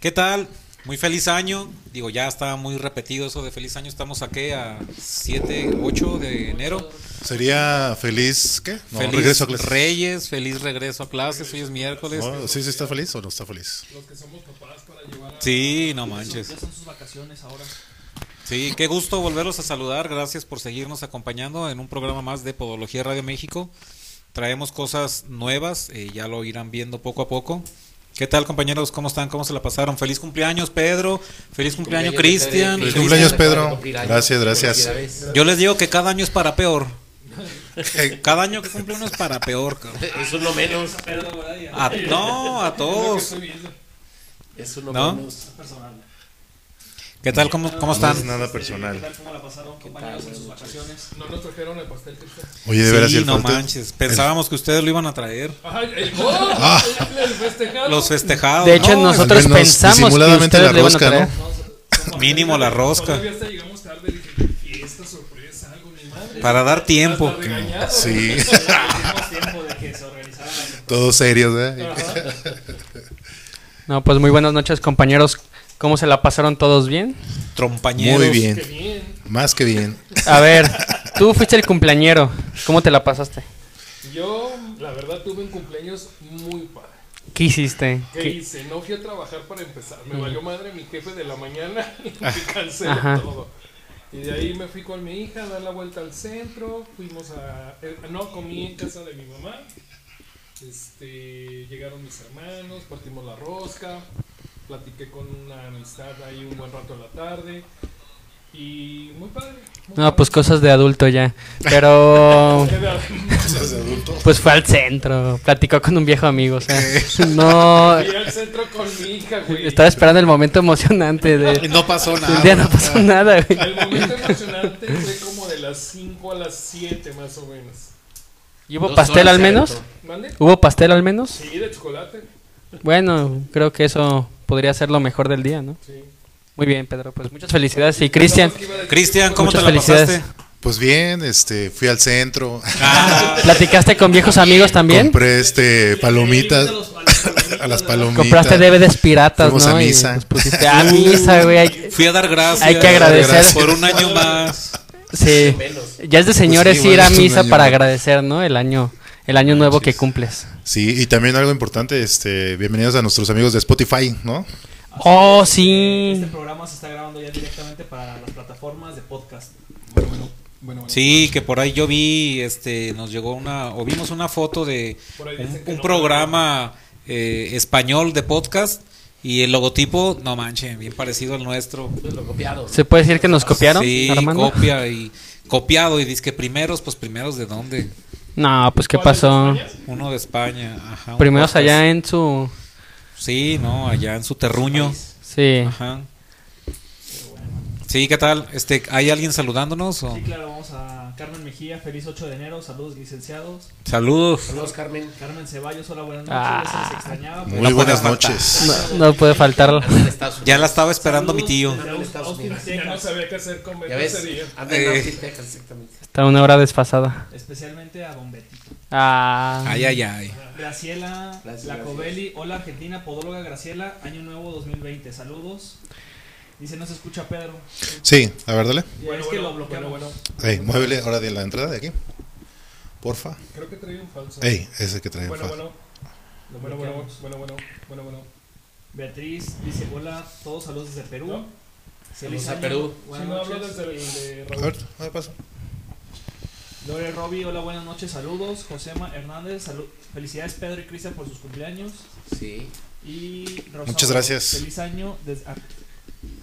¿Qué tal? Muy feliz año. Digo, ya está muy repetido eso de feliz año. Estamos aquí a 7, 8 de enero. Sería feliz, ¿qué? No, feliz regreso a clases. Reyes, feliz regreso a clases. Hoy es miércoles. No, ¿Sí, sí está feliz o no está feliz? Los que somos papás para llevar a... Sí, no manches. Ya son sus vacaciones ahora. Sí, qué gusto volverlos a saludar. Gracias por seguirnos acompañando en un programa más de Podología Radio México. Traemos cosas nuevas, eh, ya lo irán viendo poco a poco. ¿Qué tal, compañeros? ¿Cómo están? ¿Cómo se la pasaron? Feliz cumpleaños, Pedro. Feliz cumpleaños, Cristian. Feliz cumpleaños, Pedro. Gracias, gracias. Yo les digo que cada año es para peor. Cada año que cumple uno es para peor. cabrón. Eso es lo menos. A- no, a todos. Eso es lo ¿No? menos. ¿Qué tal? ¿Cómo, cómo No están? es nada ¿Qué personal. tal? ¿Cómo la pasaron, compañeros, en sus vacaciones? No nos trajeron el pastel, Cristian. Oye, de veras, ¿y Sí, el no manches. Pensábamos que ustedes lo iban a traer. Ajá, el, ¡Oh! el festejado. Los festejados. De hecho, No, nosotros menos pensamos que disimuladamente ustedes la le iban a rosca, traer. ¿no? Mínimo la rosca. Todavía hasta llegamos tarde. Dije, fiesta, sorpresa, algo, mi madre. Para dar tiempo. Regañado. Sí, tiempo de que se todos serios, ¿eh? No, pues muy buenas noches, compañeros. ¿Cómo se la pasaron todos bien? Trompañeros. Muy bien, bien. más que bien. A ver, tú fuiste el cumpleañero. ¿Cómo te la pasaste? Yo, la verdad, tuve un cumpleaños muy padre. ¿Qué hiciste? ¿Qué, ¿Qué- hice? No fui a trabajar para empezar. Me valió madre mi jefe de la mañana y me canceló Ajá. todo. Y de ahí me fui con mi hija a dar la vuelta al centro. Fuimos a. eh, no, comí en casa de mi mamá. Este, llegaron mis hermanos, partimos la rosca. Platiqué con una amistad ahí un buen rato en la tarde. Y muy padre. muy No, padre. pues cosas de adulto ya. Pero Era- pues fue al centro, platicó con un viejo amigo, o sea, no Fui al centro con mi hija, güey. estaba esperando el momento emocionante de No pasó el nada. día no pasó nada, güey. El momento emocionante fue como de las 5 a las 7 más o menos. ¿Y hubo pastel al menos? ¿Mande? ¿Hubo pastel al menos? Sí, de chocolate. Bueno, creo que eso podría ser lo mejor del día, ¿no? Sí. Muy bien, Pedro, pues muchas felicidades. Y Cristian, Cristian, ¿cómo Muchas te la felicidades. pasaste? Pues bien, este, fui al centro, Ah, ¿platicaste con viejos amigos también? compré este palomitas, a las palomitas. Compraste DVDs piratas, Fuimos ¿no? a misa. pusiste a misa, güey. hay- fui a dar gracias. Hay que agradecer. Gracias. Por un año más. Sí. Ya es de señores Pues sí, ir a misa para agradecer, ¿no? El año, el año nuevo que cumples. Sí, y también algo importante, este, bienvenidos a nuestros amigos de Spotify, ¿no? Oh, sí. Este programa se está grabando ya directamente para las plataformas de podcast. Bueno, bueno. Sí, que por ahí yo vi, este, nos llegó una, o vimos una foto de un, no programa eh, español de podcast y el logotipo, no manche, bien parecido al nuestro. Copiado. ¿Se puede decir que nos copiaron, Sí, Armando? copia y copiado y dice que primeros, pues primeros de dónde? No, pues ¿qué ¿Cuál es pasó? Uno de España, ajá. Primeros podcast. allá en su... Sí, no, allá en su terruño. Sí. Ajá. Sí, ¿qué tal? Este, ¿hay alguien saludándonos o? Sí, claro, vamos a Carmen Mejía, feliz 8 de enero, saludos licenciados. Saludos. Saludos, Carmen. Carmen Ceballos, hola, buenas noches, Ah. les extrañaba. pues, Muy No buenas puede faltar. noches. No, no puede faltar. Ya la estaba esperando mi Saludos tío. Austin, Unidos. Ya no sabía qué hacer con Ya ves, ese día. Eh. Austin, Texas, exactamente. Está una hora desfasada. Especialmente a Don Betito. Ah. Ay, ay, ay. Graciela Lacovelli, hola Argentina, podóloga Graciela, año nuevo 2020, saludos. Dice, no se escucha Pedro. Sí, a ver, dale. Bueno, es que bueno, lo bloqueamos. bueno, Ey, muévele ahora de la entrada de aquí. Porfa. Creo que traía un falso. Ey, ese que trae Bueno, fa- bueno. Bueno, bueno, bueno, bueno, bueno, bueno. Beatriz dice, hola, todos saludos desde Perú. ¿No? Feliz Saludos a año, Perú. Buenas no hablo noches. desde el de A ver, a ver, pasa. Lore Robbie, hola, buenas noches, saludos. Josema Hernández, salu- felicidades Pedro y Cristian por sus cumpleaños. Sí. Y Rosa, Muchas gracias. Feliz año, des- ah,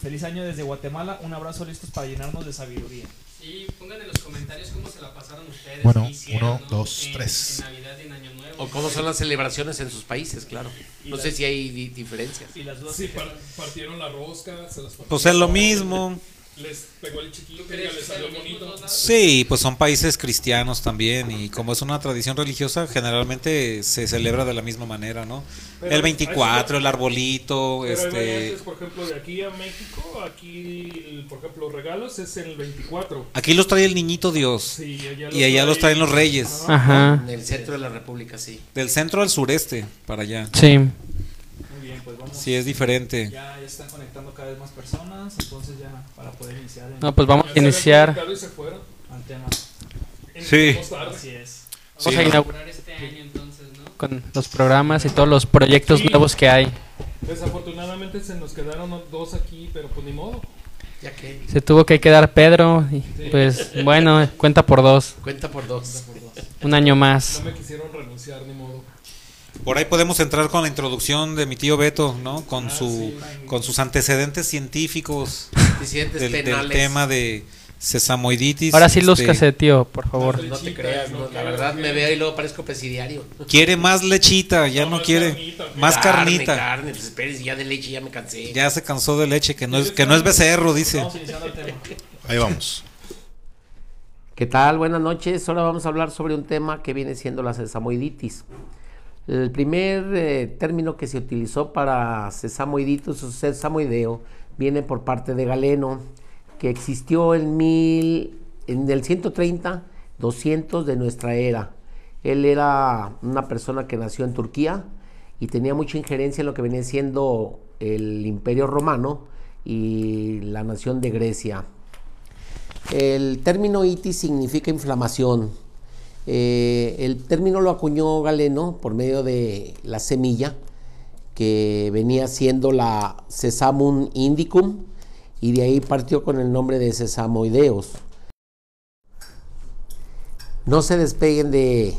feliz año desde Guatemala. Un abrazo listos para llenarnos de sabiduría. Sí, pongan en los comentarios cómo se la pasaron ustedes. Bueno, hicieron, uno, ¿no? dos, En- tres. En Navidad y en Año Nuevo. O cómo son las celebraciones en sus países, claro. No la- sé si hay di- diferencias. Y las dudas Sí, partieron la rosca, se las partieron. Pues es lo mismo. Les pegó el chiquillo que les salió bonito. Sí, pues son países cristianos también y como es una tradición religiosa, generalmente se celebra de la misma manera, ¿no? Pero El 24, hay- el arbolito, Pero hay este... variantes, por ejemplo, de aquí a México, aquí, por ejemplo, los regalos es el 24. Aquí los trae el niñito Dios Sí, allá y allá los traen los reyes, Ajá. En el centro de la República, sí. del centro al sureste, para allá. Sí. Estamos- Sí, es diferente. Ya, ya están conectando cada vez más personas, entonces ya para poder iniciar en- No, pues vamos a iniciar. se fueron. al tema. Sí. Tarde. Así es. Vamos Sí, a ¿no? inaugurar este año entonces, ¿no? Con los programas y todos los proyectos Sí. nuevos que hay. Desafortunadamente se nos quedaron dos aquí, pero pues ni modo. Ya que Se tuvo que quedar Pedro y pues bueno, cuenta por dos. cuenta por dos. Un año más. No me quisieron renunciar, ni modo. Por ahí podemos entrar con la introducción de mi tío Beto, ¿no? Con Ah, su sí. con sus antecedentes científicos del, del tema de sesamoiditis. Ahora sí Este, lúzcase, tío, por favor. No te creas, no, la verdad me veo y luego parezco presidiario. Quiere más lechita, ya No, no más quiere carnita, más Carne, carnita. Carne, pues ya de leche ya me cansé. Ya se cansó de leche, que no es que no es becerro, dice. Vamos iniciando el tema. Ahí vamos. ¿Qué tal? Buenas noches. Ahora vamos a hablar sobre un tema que viene siendo la sesamoiditis. El primer eh, término que se utilizó para sesamoiditis o sesamoideo viene por parte de Galeno, que existió en, en el 130, 200 de nuestra era. Él era una persona que nació en Turquía y tenía mucha injerencia en lo que venía siendo el Imperio Romano y la nación de Grecia. El término itis significa inflamación. Eh, el término lo acuñó Galeno por medio de la semilla que venía siendo la Sesamum indicum y de ahí partió con el nombre de sesamoideos. No se despeguen de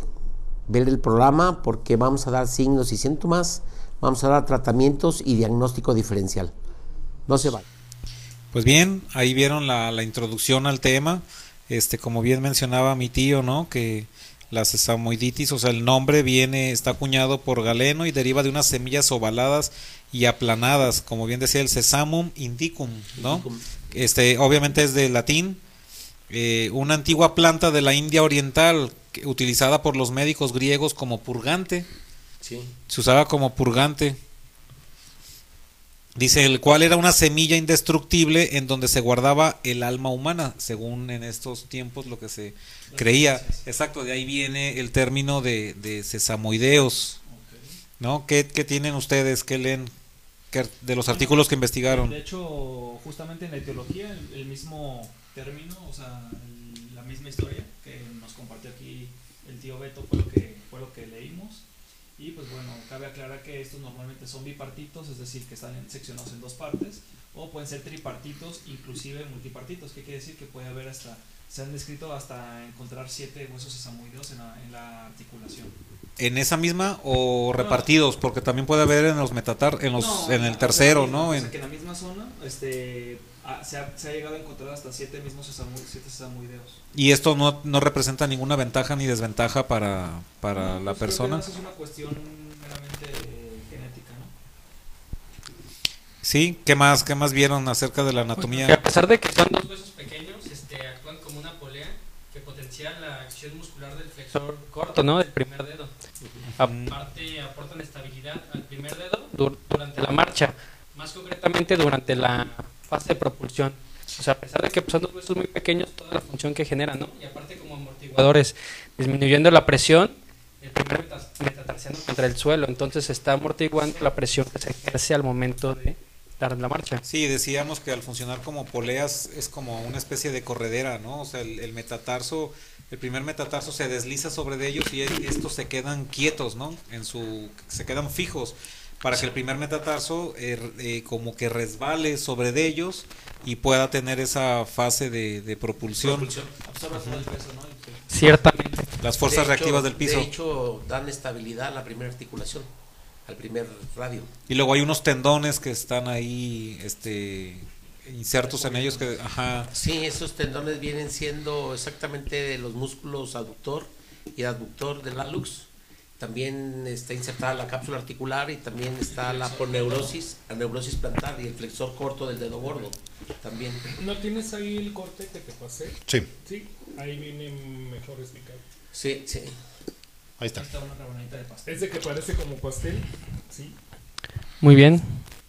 ver el programa porque vamos a dar signos y síntomas, vamos a dar tratamientos y diagnóstico diferencial. No se vayan. Pues bien, ahí vieron la, la introducción al tema. Este, como bien mencionaba mi tío, ¿no? Que la sesamoiditis, o sea, el nombre viene, está acuñado por Galeno y deriva de unas semillas ovaladas y aplanadas, como bien decía el sesamum indicum, ¿no? Este, obviamente es de latín, eh, una antigua planta de la India oriental que- utilizada por los médicos griegos como purgante. Sí. Se usaba como purgante. Dice, el cual era una semilla indestructible en donde se guardaba el alma humana, según en estos tiempos lo que se creía. Exacto, de ahí viene el término de, de sesamoideos. ¿No? ¿Qué, qué tienen ustedes? ¿Qué leen? ¿Qué- de los artículos que investigaron? De hecho, justamente en la etiología, el, mismo término, o sea, la misma historia que nos compartió aquí el tío Beto fue lo que, fue lo que leímos. Y pues bueno, cabe aclarar que estos normalmente son bipartitos, es decir, que están seccionados en dos partes, o pueden ser tripartitos, inclusive multipartitos, que quiere decir que puede haber hasta, se han descrito hasta encontrar siete huesos sesamoideos en la, en la articulación. ¿En esa misma o repartidos? Porque también puede haber en los metatar, en los, No, en el tercero, ¿no? o sea, que en la misma zona este, ah, se, ha, se ha llegado a encontrar hasta siete mismos sesamu- siete sesamoideos. y esto no, no representa ninguna ventaja ni desventaja para, para No, la pues, creo que persona. Es una cuestión meramente eh, genética, ¿no? Sí, ¿qué más, qué más vieron acerca de la Que a anatomía? pesar de que son dos huesos pequeños, este, actúan como una polea que potencia la acción muscular del flexor corto, ¿no? Del primer dedo. Aparte, aportan estabilidad al primer dedo dur- durante la marcha, más concretamente durante la fase de propulsión. O sea, a pesar de que son dos huesos muy pequeños, toda la función que generan, ¿no? Y aparte como amortiguadores, disminuyendo la presión, el primer metatarsiano contra el suelo, entonces está amortiguando la presión que se ejerce al momento de dar la marcha. Sí, decíamos que al funcionar como poleas es como una especie de corredera, ¿no? O sea, el, el metatarso, el primer metatarso se desliza sobre de ellos y estos se quedan quietos, ¿no? En su, se quedan fijos para que el primer metatarso eh, eh, como que resbale sobre de ellos y pueda tener esa fase de, de propulsión, Absorbe todo el peso, ¿no? El- Ciertamente. las fuerzas De hecho- reactivas del piso. De hecho, dan estabilidad a la primera articulación, al primer radio. Y luego hay unos tendones que están ahí, este, insertos en ellos que, ajá, Sí, esos tendones vienen siendo exactamente de los músculos aductor y adductor del hallux. También está insertada la cápsula articular y también está la poneurosis, la neurosis plantar y el flexor corto del dedo gordo. También. ¿No tienes ahí el corte que te pasé? Sí, Sí, ahí viene mejor explicado. Sí, sí. ahí está. Ahí está una rebanadita de pastel. Es de que parece como pastel. Sí. Muy bien.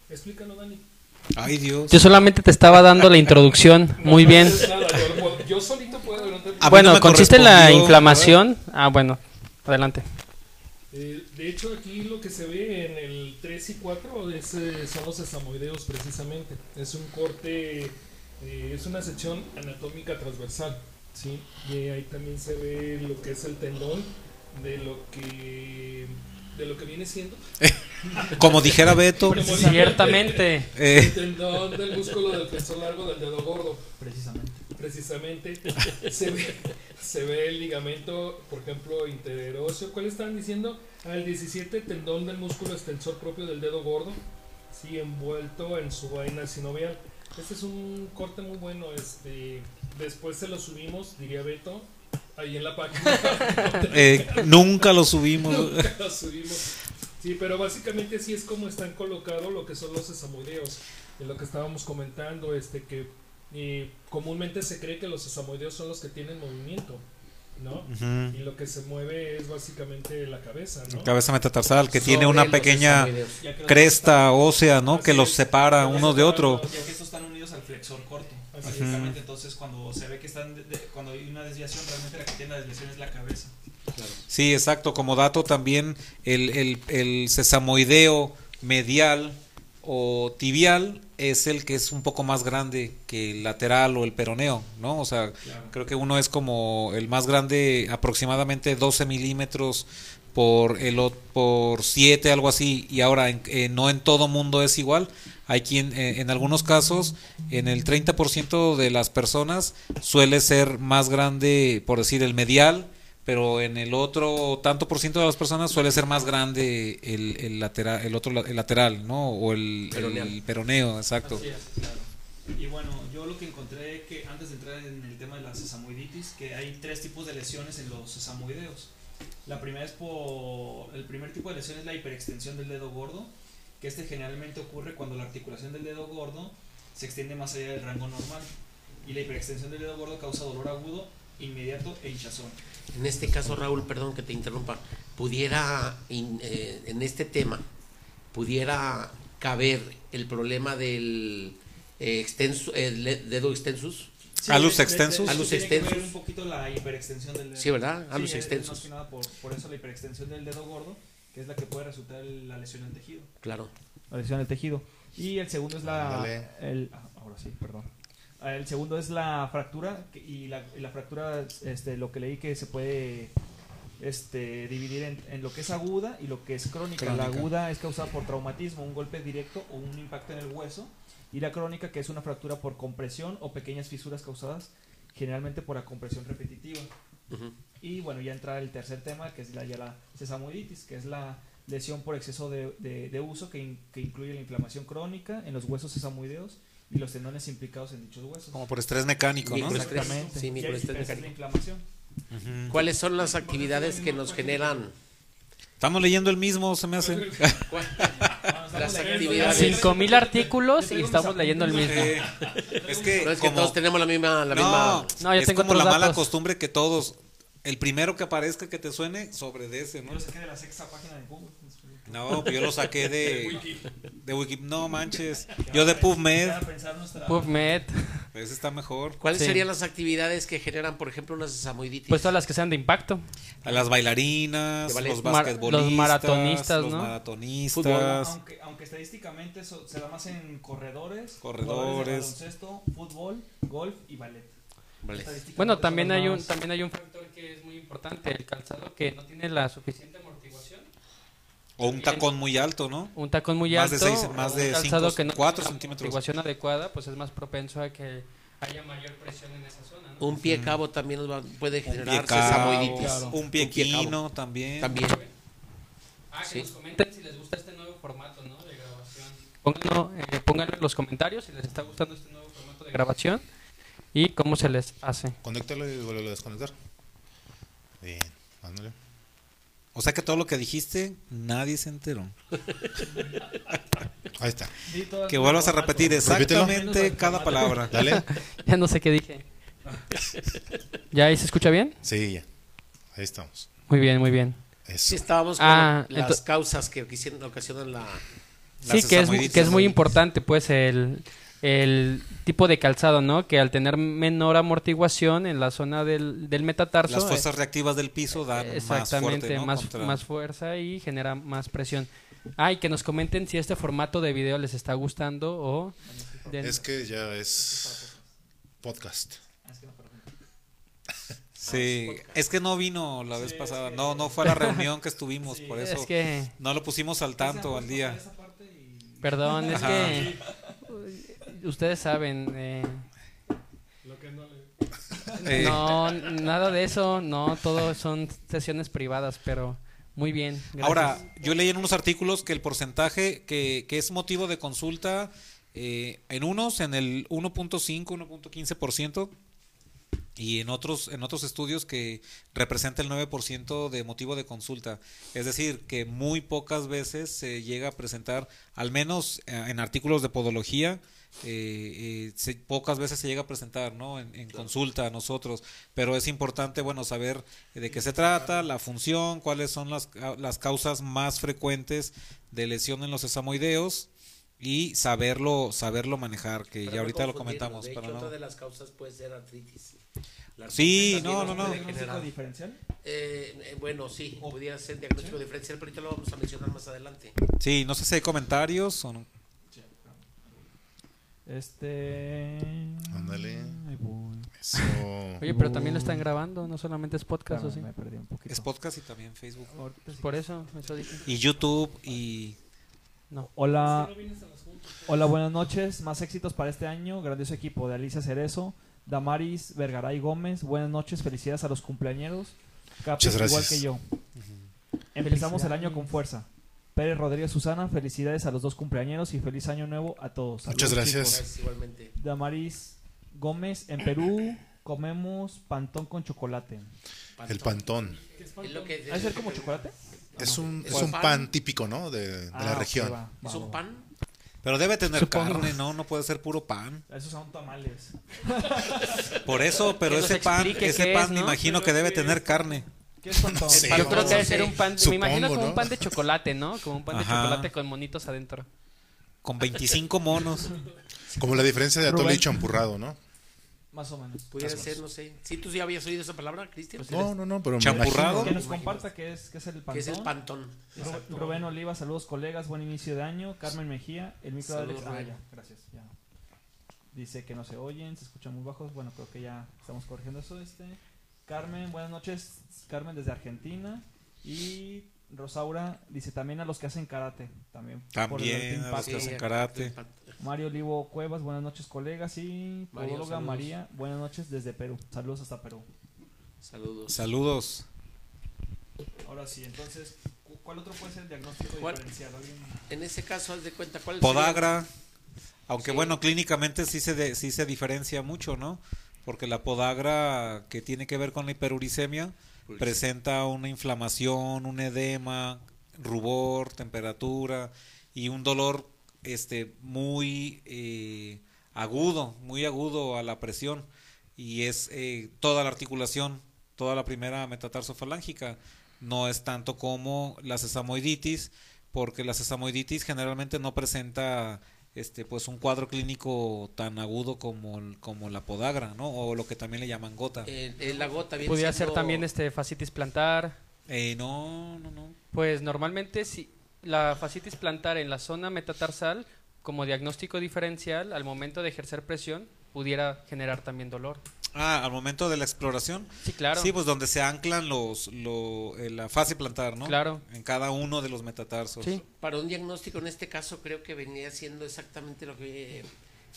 Explícalo, Dani. ay Dios. Yo solamente te estaba dando la introducción. No, Muy no bien. nada, yo, yo solito puedo no Bueno, me consiste en la inflamación. Ah, bueno. Adelante. Eh, de hecho, aquí lo que se ve en el 3 y 4 es, eh, son los sesamoideos precisamente. Es un corte, eh, es una sección anatómica transversal. ¿sí? Y ahí también se ve lo que es el tendón de lo que, de lo que viene siendo Como dijera Beto, Ciertamente. el tendón del músculo del flexor largo del dedo gordo. Precisamente. Precisamente se ve, se ve el ligamento, por ejemplo, interóseo. ¿Cuál estaban diciendo? Al 17 tendón del músculo extensor propio del dedo gordo, sí, envuelto en su vaina sinovial. Este es un corte muy bueno. Este, después se lo subimos, diría Beto, ahí en la página. eh, nunca lo subimos. Nunca lo subimos. Sí, pero básicamente así es como están colocados lo que son los sesamoideos. De lo que estábamos comentando, este que eh, comúnmente se cree que los sesamoideos son los que tienen movimiento, ¿no? Ujú. Y lo que se mueve es básicamente la cabeza, ¿no? Cabeza metatarsal que tiene Sobre una los pequeña cresta ósea, ¿no? Que los es. separa uno de otro. Ya que estos están unidos al flexor corto. Así es. Prácticamente, entonces cuando se ve que están, de- de- cuando hay una desviación, realmente la que tiene la desviación es la cabeza. Sí, exacto. Como dato también, el, el, el sesamoideo medial o tibial es el que es un poco más grande que el lateral o el peroneo, ¿no? O sea, creo que uno es como el más grande, aproximadamente 12 milímetros por el por 7, algo así. Y ahora, en- eh, no en todo mundo es igual. Hay quien, eh, en algunos casos, en el 30% de las personas suele ser más grande, por decir, el medial pero en el otro tanto por ciento de las personas suele ser más grande el, el lateral el otro el lateral no o el Peroneal. el peroneo exacto Así es, claro. Y bueno, yo lo que encontré que antes de entrar en el tema de la sesamoiditis, que hay tres tipos de lesiones en los sesamoideos. La primera es por el primer tipo de lesión es la hiperextensión del dedo gordo, que este generalmente ocurre cuando la articulación del dedo gordo se extiende más allá del rango normal. Y la hiperextensión del dedo gordo causa dolor agudo, inmediato e hinchazón. En este caso, Raúl, perdón que te interrumpa, pudiera, in- eh, en este tema, pudiera caber el problema del eh, extenso, el le- dedo extensus. Alus de- de- extensus. Alus tiene que ver extensus. un poquito la hiperextensión del dedo. Sí, ¿verdad? Alus Sí, es- es extensus. más que nada por, por eso la hiperextensión del dedo gordo, que es la que puede resultar la lesión del tejido. Claro. La lesión del tejido. Y el segundo es la. El, ah, ahora sí, perdón. El segundo es la fractura. Y la, y la fractura, este, lo que leí que se puede este, dividir en, en lo que es aguda y lo que es crónica. La Crónica. aguda es causada por traumatismo, un golpe directo o un impacto en el hueso. Y la crónica, que es una fractura por compresión o pequeñas fisuras causadas generalmente por la compresión repetitiva. Ujú. Y bueno, ya entra el tercer tema, que es la, ya la sesamoiditis, que es la lesión por exceso de, de- de uso, que, in- que incluye la inflamación crónica en los huesos sesamoideos y los tendones implicados en dichos huesos. como por estrés mecánico no. Exactamente. Sí, microestrés mecánico. inflamación. Ujú. ¿Cuáles son las actividades que nos generan estamos leyendo el mismo se me hace las actividades? ya- 5000 artículos Yo y estamos leyendo el mismo. Es que No es que como- todos tenemos la misma, la no, misma. No, yo es tengo como la otros mala datos. costumbre que todos el primero que aparezca que te suene sobre de ese Yo no lo saqué de la sexta página de Google. No pues yo lo saqué de de Wiki no manches yo de PubMed PubMed, ese está mejor ¿Cuáles Sí. serían las actividades que generan, por ejemplo, una sesamoiditis? pues todas las que sean de impacto. a las bailarinas los Mar- basquetbolistas los maratonistas, los ¿no? maratonistas Aunque, aunque estadísticamente eso se da más en corredores, Corredores. baloncesto, fútbol, golf y ballet. Vale. Bueno, también hay un también hay un factor que es muy importante, el calzado que no tiene la suficiente. O un tacón muy alto no Un tacón muy Más de alto, seis- más de un calzado cinco- que no centímetros. amortiguación adecuada, pues es más propenso a que haya mayor presión en esa zona, ¿no? Un pie cabo también nos va- puede un generar pie sesamoiditis. Claro. un pie pie cabo. quino también También. Ah, que Sí. nos comenten si les gusta este nuevo formato, ¿no? De grabación. Pónganlo, eh, pónganlo en los comentarios si les está gustando este nuevo formato de grabación y cómo se les hace. Conéctalo y vuelve a desconectar. Bien, ándale. O sea que todo lo que dijiste nadie se enteró Ahí está. Sí, que vuelvas a repetir Repítelo. exactamente cada palabra Dale. Ya no sé qué dije. ¿Ya ahí se escucha bien? Sí, ya. Ahí estamos. Muy bien, muy bien. Eso. Sí, estábamos con Ah, las causas que quisieron- ocasionan la. La Sí, que es, sesamoiditis. que es muy importante, pues, el, el tipo de calzado, ¿no? Que al tener menor amortiguación en la zona del, del metatarso, Las eh, fuerzas reactivas del piso dan más exactamente fuerte, ¿no? más, Contra- más fuerza y genera más presión. Ah, y que nos comenten si este formato de video les está gustando o... den- Es que ya es podcast. Sí, es que no vino la vez pasada, no no fue a la reunión que estuvimos, por eso es que, no lo pusimos al tanto al día. perdón, es Ajá. que ustedes saben, eh, Lo que no le... Eh, no, nada de eso, no, todo son sesiones privadas, pero muy bien. gracias. Ahora, yo leí en unos artículos que el porcentaje que, que es motivo de consulta eh, en unos en el 1.5, 1.15% y en otros en otros estudios que representa el 9% de motivo de consulta. Es decir, que muy pocas veces se llega a presentar, al menos eh, en artículos de podología, eh, eh, se- pocas veces se llega a presentar ¿no? en, en consulta a nosotros, pero es importante bueno saber de qué se trata, la función, cuáles son las, ca- las causas más frecuentes de lesión en los sesamoideos y saberlo saberlo manejar, que Para ya no ahorita lo comentamos. De hecho, para no- otra de las causas puede ser artritis. La Sí, no, no, no. ¿Diagnóstico diferencial? Eh, eh, bueno, sí, pudiera ser diagnóstico diferencial, pero ahorita lo vamos a mencionar más adelante. Sí, no sé si hay comentarios o no. Este. Ándale. Eso. Oye, pero también lo están grabando, no solamente es podcast, ¿o sí? Me perdí un poquito. Es podcast y también Facebook. Por eso, eso dije. Y YouTube y... No. Hola, hola, buenas noches. Más éxitos para este año. Grandioso equipo de Alicia Cerezo, Damaris Vergaray Gómez. Buenas noches, felicidades a los cumpleañeros. Muchas igual que yo. Empezamos el año con fuerza. Pérez Rodríguez Susana, felicidades a los dos cumpleañeros y feliz año nuevo a todos. Muchas gracias. chicos. Gracias igualmente. Damaris Gómez, en Perú comemos pantón con chocolate. El pantón. Es lo que ¿Ha de ser como chocolate? Es un, ¿Es es un pan? pan típico, ¿no? De, de Ah, la ok, región. va, va, ¿Es un pan? Pero debe tener Supongo. carne, ¿no? No puede ser puro pan. Esos son tamales. Por eso, pero ese pan, ese pan es, me ¿no? imagino que debe tener carne. ¿Qué es Yo creo que debe ser un pan, Supongo, me imagino como ¿no? un pan de chocolate, ¿no? Como un pan de Ajá. chocolate con monitos adentro. Con 25 monos. Como la diferencia de atole y champurrado, ¿no? Más o menos. Pudiera ser, no sé. ¿Sí tú sí habías oído esa palabra, Cristian? Pues No, no, no, pero Champurrado. Que nos comparta qué es, qué es el pantón. que es el pantón. Ru- Rubén Oliva, saludos colegas, buen inicio de año. Carmen Mejía, el micro de Saludos, Alex. Ah, ya, gracias. Ya. Dice que no se oyen, se escuchan muy bajos. Bueno, creo que ya estamos corrigiendo eso. Este. Carmen, buenas noches. Carmen desde Argentina. Y Rosaura dice también a los que hacen karate. También. por el También a los que hacen karate. Mario Olivo Cuevas, buenas noches colegas. Y podóloga. María, buenas noches desde Perú. Saludos hasta Perú. Saludos. Saludos. Ahora sí, entonces, cu- ¿cuál otro puede ser el diagnóstico ¿Cuál? diferencial? ¿Alguien? En ese caso, haz de cuenta, ¿cuál Podagra. Aunque Sí. bueno, clínicamente sí se, de- sí se diferencia mucho, ¿no? Porque la podagra que tiene que ver con la hiperuricemia presenta una inflamación, un edema, rubor, temperatura y un dolor este muy eh, agudo, muy agudo a la presión. Y es eh, toda la articulación, toda la primera metatarsofalángica, no es tanto como la sesamoiditis, porque la sesamoiditis generalmente no presenta este pues un cuadro clínico tan agudo como, el- como la podagra, ¿no? O lo que también le llaman gota. Eh, eh, la gota viene Pudiera ser también este fascitis plantar. Eh, no, no, no. Pues normalmente si la fascitis plantar en la zona metatarsal como diagnóstico diferencial al momento de ejercer presión pudiera generar también dolor. Ah, al momento de la exploración. Sí, claro. Sí, pues donde se anclan los, lo, eh, la fase plantar, ¿no? Claro. En cada uno de los metatarsos. Sí. Para un diagnóstico en este caso creo que venía siendo exactamente lo que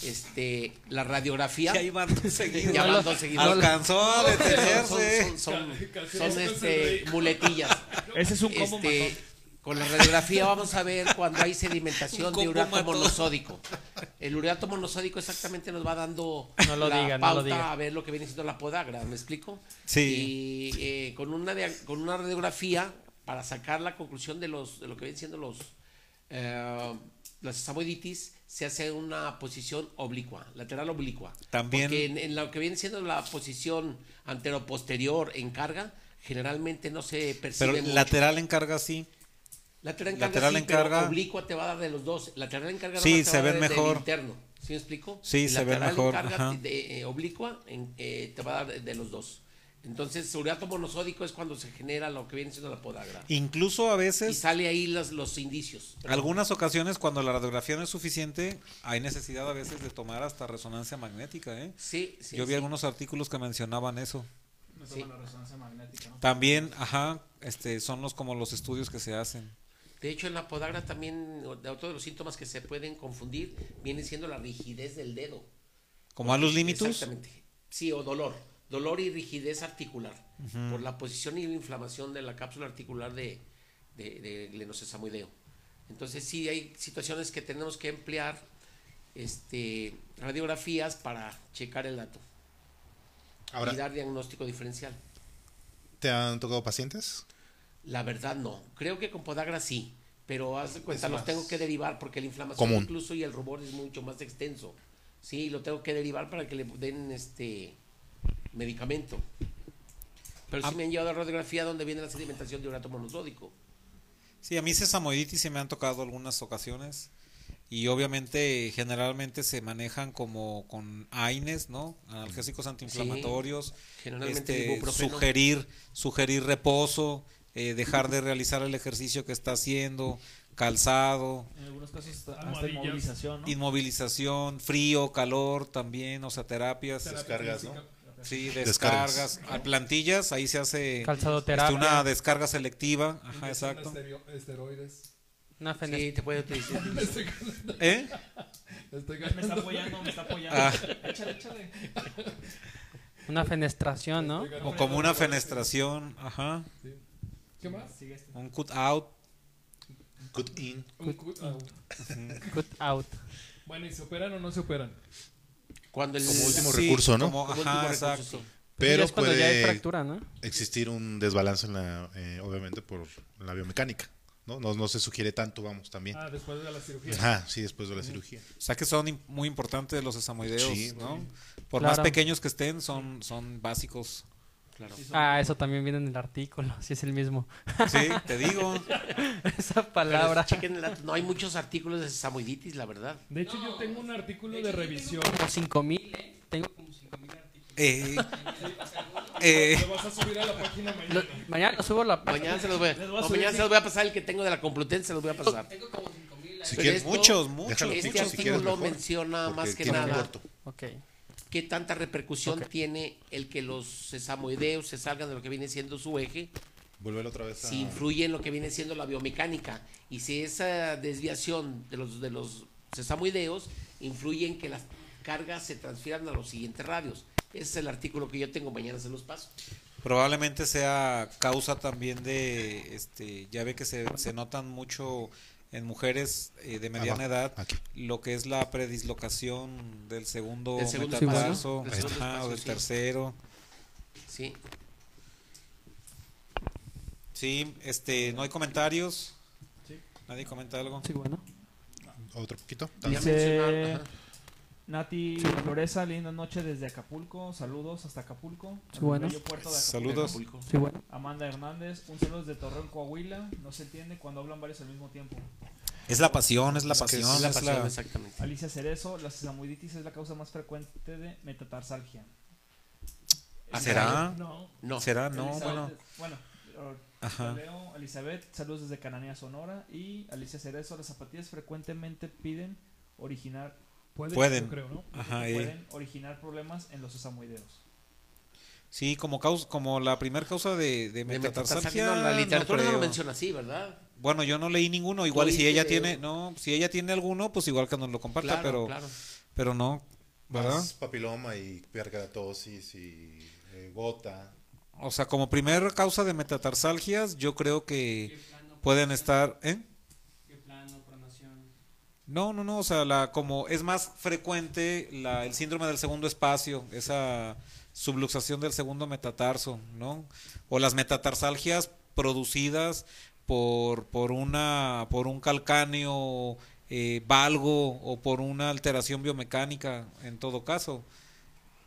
este la radiografía Ya iban dos seguidos. Ya van dos seguidos. Alcanzó a detenerse. son, son, este, muletillas. Ese es un combo Este, matón. Con la radiografía vamos a ver cuando hay sedimentación de urato monosódico. El urato monosódico exactamente nos va dando No lo la diga, no lo pauta diga. a ver lo que viene siendo la podagra, ¿me explico? Sí. Y eh, con, una con una radiografía para sacar la conclusión de los de lo que vienen siendo los eh, la sesamoiditis se hace una posición oblicua, lateral oblicua. También- Porque en, en lo que viene siendo la posición antero-posterior en carga, generalmente no se percibe Pero mucho. lateral en carga sí. Lateral en carga, lateral sí, en pero carga. oblicua te va a dar de los dos. Lateral en carga Sí, se ven mejor. interno. ¿Sí me explico? Sí, se ve lateral mejor, en carga ajá. de, eh, oblicua en- eh, te va a dar de, de los dos. Entonces, uriato monosódico es cuando se genera lo que viene siendo la podagra. Incluso a Y veces, sale ahí los, los indicios. algunas ocasiones cuando la radiografía no es suficiente, hay necesidad a veces de tomar hasta resonancia magnética. ¿eh? Sí, sí. Yo vi sí. algunos artículos que mencionaban eso. Me Sí. la resonancia magnética, ¿no? También, ajá, este, son los como los estudios que se hacen. De hecho, en la podagra también, otro de los síntomas que se pueden confundir, viene siendo la rigidez del dedo. Como a los límites. Exactamente. Sí, o dolor. Dolor y rigidez articular. Por la posición y la inflamación de la cápsula articular de, de, de glenosesamoideo. Entonces, sí, hay situaciones que tenemos que emplear este, radiografías para checar el dato Ahora, y dar diagnóstico diferencial. ¿te han tocado pacientes? La verdad no. Creo que con podagra sí, pero haz de cuenta, los tengo que derivar porque la inflamación común. incluso y el rubor es mucho más extenso. Sí, lo tengo que derivar para que le den este medicamento. Pero sí Ah. me han llevado a radiografía donde viene la sedimentación de urato monosódico. Sí, a mí sesamoiditis se me han tocado algunas ocasiones y obviamente generalmente se manejan como con AINES, ¿no? Analgésicos antiinflamatorios. Generalmente este, sugerir, sugerir reposo, eh, dejar de realizar el ejercicio que está haciendo, calzado, En algunos casos hasta, Almohadillas. inmovilización, ¿no? inmovilización, frío, calor también, o sea, terapias. Terapia Descargas, física. Sí, Descargas. descargas. A plantillas, ahí se hace este, una descarga selectiva. Ajá, exacto. Esteroides. Una Sí, te puede utilizar. ¿Eh? Me está apoyando, me está apoyando. Ah. Échale, échale. una fenestración, ¿no? O como una fenestración, ajá. Sí. ¿Qué más? Sigue este. Un cut out. Good in. Un cut out. Cut out. Bueno, ¿y se operan o no se operan? Cuando el Como último Sí, recurso, ¿no? como- como ajá, último recurso, exacto. sí. Pero Ya es cuando ya hay puede fractura, ¿no? existir un desbalance en la, eh, obviamente por la biomecánica, ¿no? ¿no? No se sugiere tanto, vamos, también. Ah, después de la cirugía. Ajá, sí, después de la cirugía. O sea que son muy importantes los sesamoideos, Sí, ¿no? Por Claro. más pequeños que estén, son, son básicos. Claro. Ah, eso también viene en el artículo, si es el mismo. Sí, te digo. Esa palabra. chequen el. No hay muchos artículos de sesamoiditis, la verdad. De hecho, yo tengo un artículo de revisión. Como 5000, ¿eh? Tengo como 5000 artículos. Eh, eh, Lo vas a subir a la página Lo- mañana. mañana lo subo a la Mañana se los voy a, voy a mañana se los voy a pasar el que tengo de la Complutense, se los voy a pasar. Tengo como 5000 Si Pero quieres, esto- muchos, muchos. Este mucho, si quieres artículo mejor, menciona más que nada corto. Qué tanta repercusión tiene el que los sesamoideos se salgan de lo que viene siendo su eje, Volver otra vez a... si influye en lo que viene siendo la biomecánica y si esa desviación de los de los sesamoideos influye en que las cargas se transfieran a los siguientes radios. Ese es el artículo que yo tengo, mañana se los paso. Probablemente sea causa también de, este, ya ve que se, se notan mucho en mujeres eh, de mediana Abajo, edad aquí. lo que es la predislocación del segundo, segundo metatarso, ajá, o del sí. tercero. Sí. Sí, este, no hay comentarios. Sí. Nadie comenta algo. Sí, bueno. Otro poquito. Dice- Nati Floresa, linda noche desde Acapulco. Saludos hasta Acapulco. Sí, bueno. el bello puerto de Acapulco. Saludos. Sí, bueno. Amanda Hernández, un saludo desde Torreón, Coahuila. No se entiende cuando hablan varios al mismo tiempo. Es la pasión, es la Es pasión. Es la es pasión, la- exactamente. Alicia Cerezo, la sesamoiditis es la causa más frecuente de metatarsalgia. Ah, ¿Será? No. No. ¿Será? No, Elizabeth- bueno. Bueno, Ajá. Leo, Elizabeth, saludos desde Cananea, Sonora. Y Alicia Cerezo, las zapatillas frecuentemente piden originar, Pueden, Pueden. yo creo, ¿no? Ajá, pueden originar problemas en los sesamoideos. Sí, como causa, como la primera causa de, de metatarsalgia. no, la no literatura no, lo menciona así, ¿verdad? Bueno, yo no leí ninguno. Igual si ella de- tiene, no, si ella tiene alguno, pues igual que nos lo comparta, Claro, pero, claro. pero no, ¿verdad? Más papiloma y piargatosis y eh, gota. O sea, como primer causa de metatarsalgias, yo creo que pueden estar, ¿eh? No, no, no, o sea, la, como es más frecuente la, el síndrome del segundo espacio, esa subluxación del segundo metatarso, ¿no? O las metatarsalgias producidas por, por, una, por un calcáneo eh, valgo o por una alteración biomecánica, en todo caso.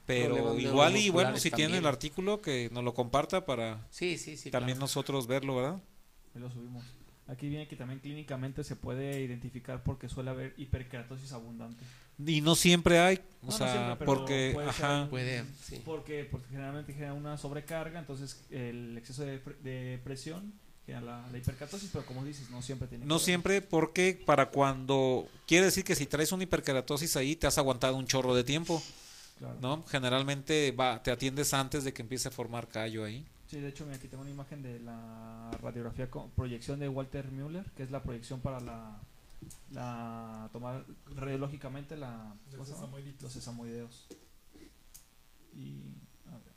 Pero igual y bueno, si tiene el artículo, que nos lo comparta para Sí, sí, sí. también claro. nosotros verlo, ¿verdad? Ahí lo subimos. Aquí viene que también clínicamente se puede identificar porque suele haber hiperkeratosis abundante. Y no siempre hay, o No, no sea, siempre, porque, puede ajá, Puede, sí. Porque, porque generalmente genera una sobrecarga, entonces el exceso de, pre- de presión genera la, la hiperkeratosis, pero como dices, no siempre tiene no que ver. siempre porque para cuando, quiere decir que si traes una hiperkeratosis ahí, te has aguantado un chorro de tiempo, Claro. ¿no? Generalmente va, te atiendes antes de que empiece a formar callo ahí. Sí, de hecho, mira, aquí tengo una imagen de la radiografía con proyección de Walter Müller, que es la proyección para la, la tomar radiológicamente la, Los los sesamoideos. Y, a ver.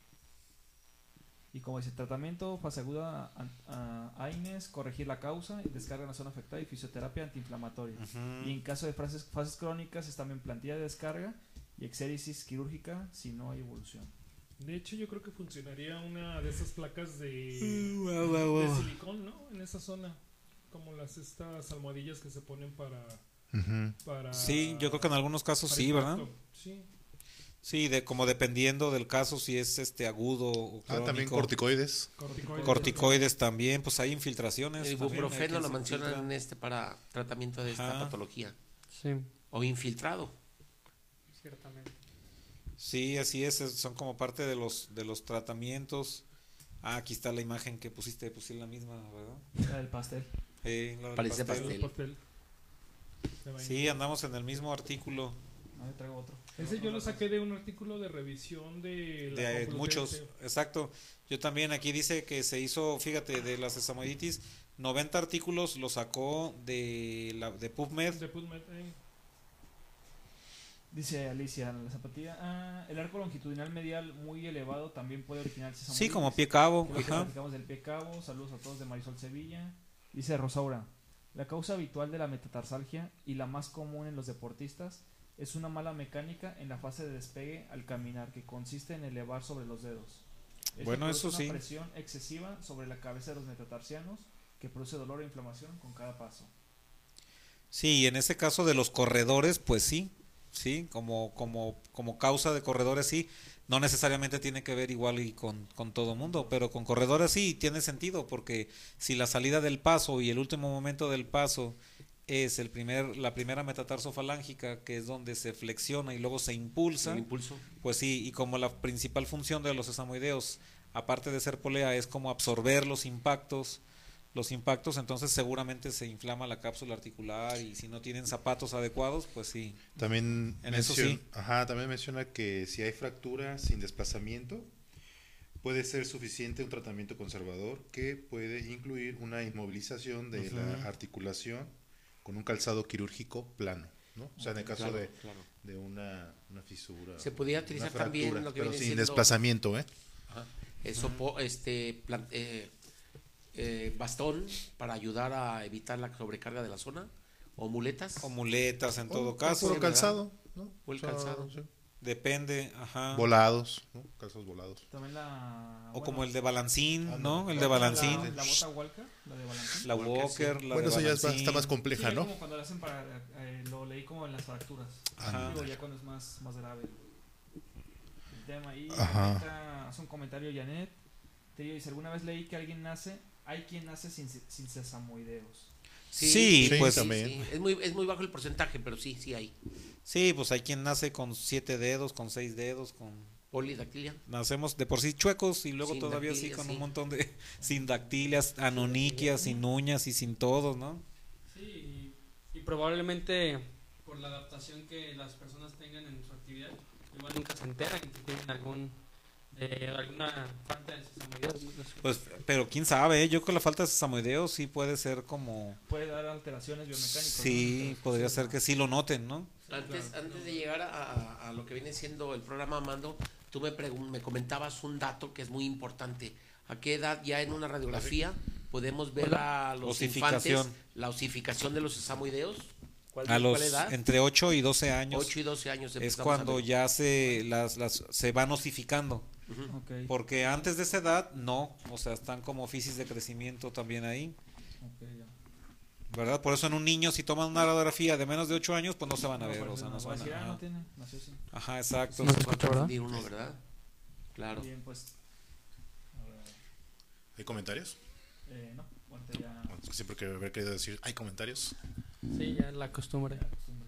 y como dice, tratamiento, fase aguda, a- AINES, corregir la causa, descarga en la zona afectada y fisioterapia antiinflamatoria. Y en caso de fases, fases crónicas, es también plantilla de descarga y exéresis quirúrgica si no hay evolución. De hecho, yo creo que funcionaría una de esas placas de, guau. de silicón, ¿no? En esa zona. Como las estas almohadillas que se ponen para. Para Sí, yo creo que en algunos casos sí, ¿verdad? Sí. Sí, de como dependiendo del caso, si es este agudo o Ah, también corticoides. Corticoides. corticoides también, pues hay infiltraciones. El ibuprofeno lo mencionan en este para tratamiento de esta Ajá. patología. Sí, O infiltrado. Sí, así es, son como parte de los de los tratamientos. Ah, aquí está la imagen que pusiste, pusiste la misma, ¿verdad? La del pastel. Eh, la del Parece pastel. Sí, andamos en el mismo artículo A ver, traigo otro. Ese yo lo saqué de un artículo de revisión de la de Complutense. muchos, exacto. Yo también aquí dice que se hizo, fíjate, de la sesamoiditis, 90 artículos lo sacó de la de PubMed. De PubMed, eh. Dice Alicia, la zapatilla. Ah, el arco longitudinal medial muy elevado también puede originar Sí, como pie cabo, del pie cabo. Saludos a todos de Marisol Sevilla. Dice Rosaura. La causa habitual de la metatarsalgia y la más común en los deportistas es una mala mecánica en la fase de despegue al caminar que consiste en elevar sobre los dedos. Esto Bueno, eso una sí. presión excesiva sobre la cabeza de los metatarsianos que produce dolor e inflamación con cada paso. Sí, y en ese caso de los corredores, pues sí, sí, como, como, como causa de corredores sí, no necesariamente tiene que ver igual y con, con todo mundo, pero con corredores sí tiene sentido, porque si la salida del paso y el último momento del paso es el primer, la primera metatarsofalángica, que es donde se flexiona y luego se impulsa, impulso. pues sí, y como la principal función de los sesamoideos, aparte de ser polea, es como absorber los impactos, los impactos, entonces seguramente se inflama la cápsula articular y si no tienen zapatos adecuados, pues sí. También, En eso menciona, sí. ajá, también menciona que si hay fractura sin desplazamiento, puede ser suficiente un tratamiento conservador que puede incluir una inmovilización de la articulación con un calzado quirúrgico plano. ¿no? O sea, en el caso Claro, de, claro. de una, una fisura. Se podía utilizar fractura, también lo que pero viene sin siendo- desplazamiento, ¿eh? Ajá. Eso, po- este, plan- eh, eh, bastón para ayudar a evitar la sobrecarga de la zona o muletas. O muletas en O- todo o caso, ¿verdad? calzado, ¿no? O el sea, calzado. sí. depende, ajá. Volados, ¿no? Calzados volados. También la. O bueno, como el de balancín, Ah, ¿no? El de la- balancín, La, la bota Walker, la de balancín. la Walker, sí. la Bueno, de eso ya es- balancín. está más Sí, compleja, es ¿no? como cuando lo hacen para. eh, lo leí como en las fracturas. Ajá. Digo, ya cuando es más, más grave el, tema. Ahorita hace un comentario Janet. Te dice: ¿Alguna vez leí que alguien nace? Hay quien nace sin, sin sesamoideos. Sí, Sí, pues también. sí. Es, muy, es muy bajo el porcentaje, pero sí, sí hay. sí, pues hay quien nace con siete dedos, con seis dedos, con Polidactilia. nacemos de por sí chuecos y luego Sin todavía sí con sí. un montón de sin dactilias, anoniquias, sin uñas y sin todo, ¿no? Sí, y, y probablemente por la adaptación que las personas tengan en su actividad, igual nunca se enteran que tienen algún de alguna falta de sesamoideos. ¿no? Pues, pero quién sabe, ¿eh? yo con la falta de sesamoideo sí puede ser como Puede dar alteraciones biomecánicas. sí, ¿no? podría ser que sí lo noten, ¿no? Antes, antes de llegar a, a- a lo que viene siendo el programa Mando, tú me, me comentabas un dato que es muy importante. ¿A qué edad ya en una radiografía podemos ver a los Osificación. infantes la osificación de los sesamoideos? ¿Cuál, A los cuál edad? entre 8 y 12 años 8 y 12 años. es cuando ya se las, las se van osificando, Porque antes de esa edad no, o sea, están como fisis de crecimiento también ahí. ya. ¿Verdad? Por eso en un niño si toman una radiografía de menos de 8 años, pues no se van a ver, o sea, no se va a van decir, ah, a no tiene, nació así. Ajá, exacto. No se Va a uno, ¿verdad? Claro. Bien, pues. a ¿Hay comentarios? eh, no, ya. Siempre que haber querido decir, ¿hay comentarios? Sí, ya la costumbre. ya costumbre.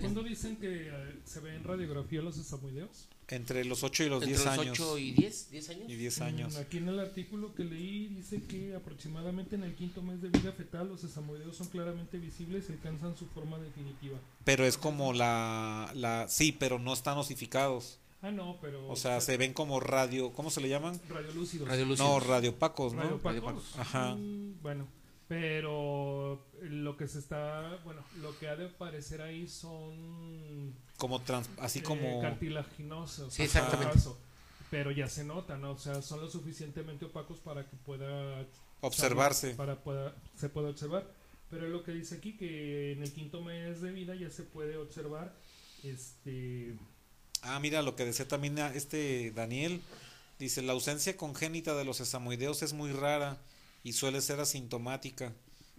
¿Cuándo dicen que eh, se ve en radiografía los sesamoideos? Entre los 8 y los Entre 10 los años. 8 y 10, 10 años. Y 10 años. Mm, Aquí en el artículo que leí dice que aproximadamente en el quinto mes de vida fetal los sesamoideos son claramente visibles y alcanzan su forma definitiva. Pero es como la, la... Sí, pero no están osificados. Ah, no, pero... O sea, se ven como radio... ¿Cómo se le llaman? Radiolúcidos. Radiolúcidos. No, radiopacos, ¿no? Radiopacos. Radiopacos. Ajá. Mm, bueno, pero lo que se está... Bueno, lo que ha de aparecer ahí son... Como trans- así eh, como... cartilaginosos. Sí, en exactamente. caso. Pero ya se nota, ¿no? O sea, son lo suficientemente opacos para que pueda Observarse. para pueda, se pueda observar. Pero es lo que dice aquí que en el quinto mes de vida ya se puede observar este Ah, mira, lo que decía también este Daniel. Dice, la ausencia congénita de los sesamoideos es muy rara y suele ser asintomática.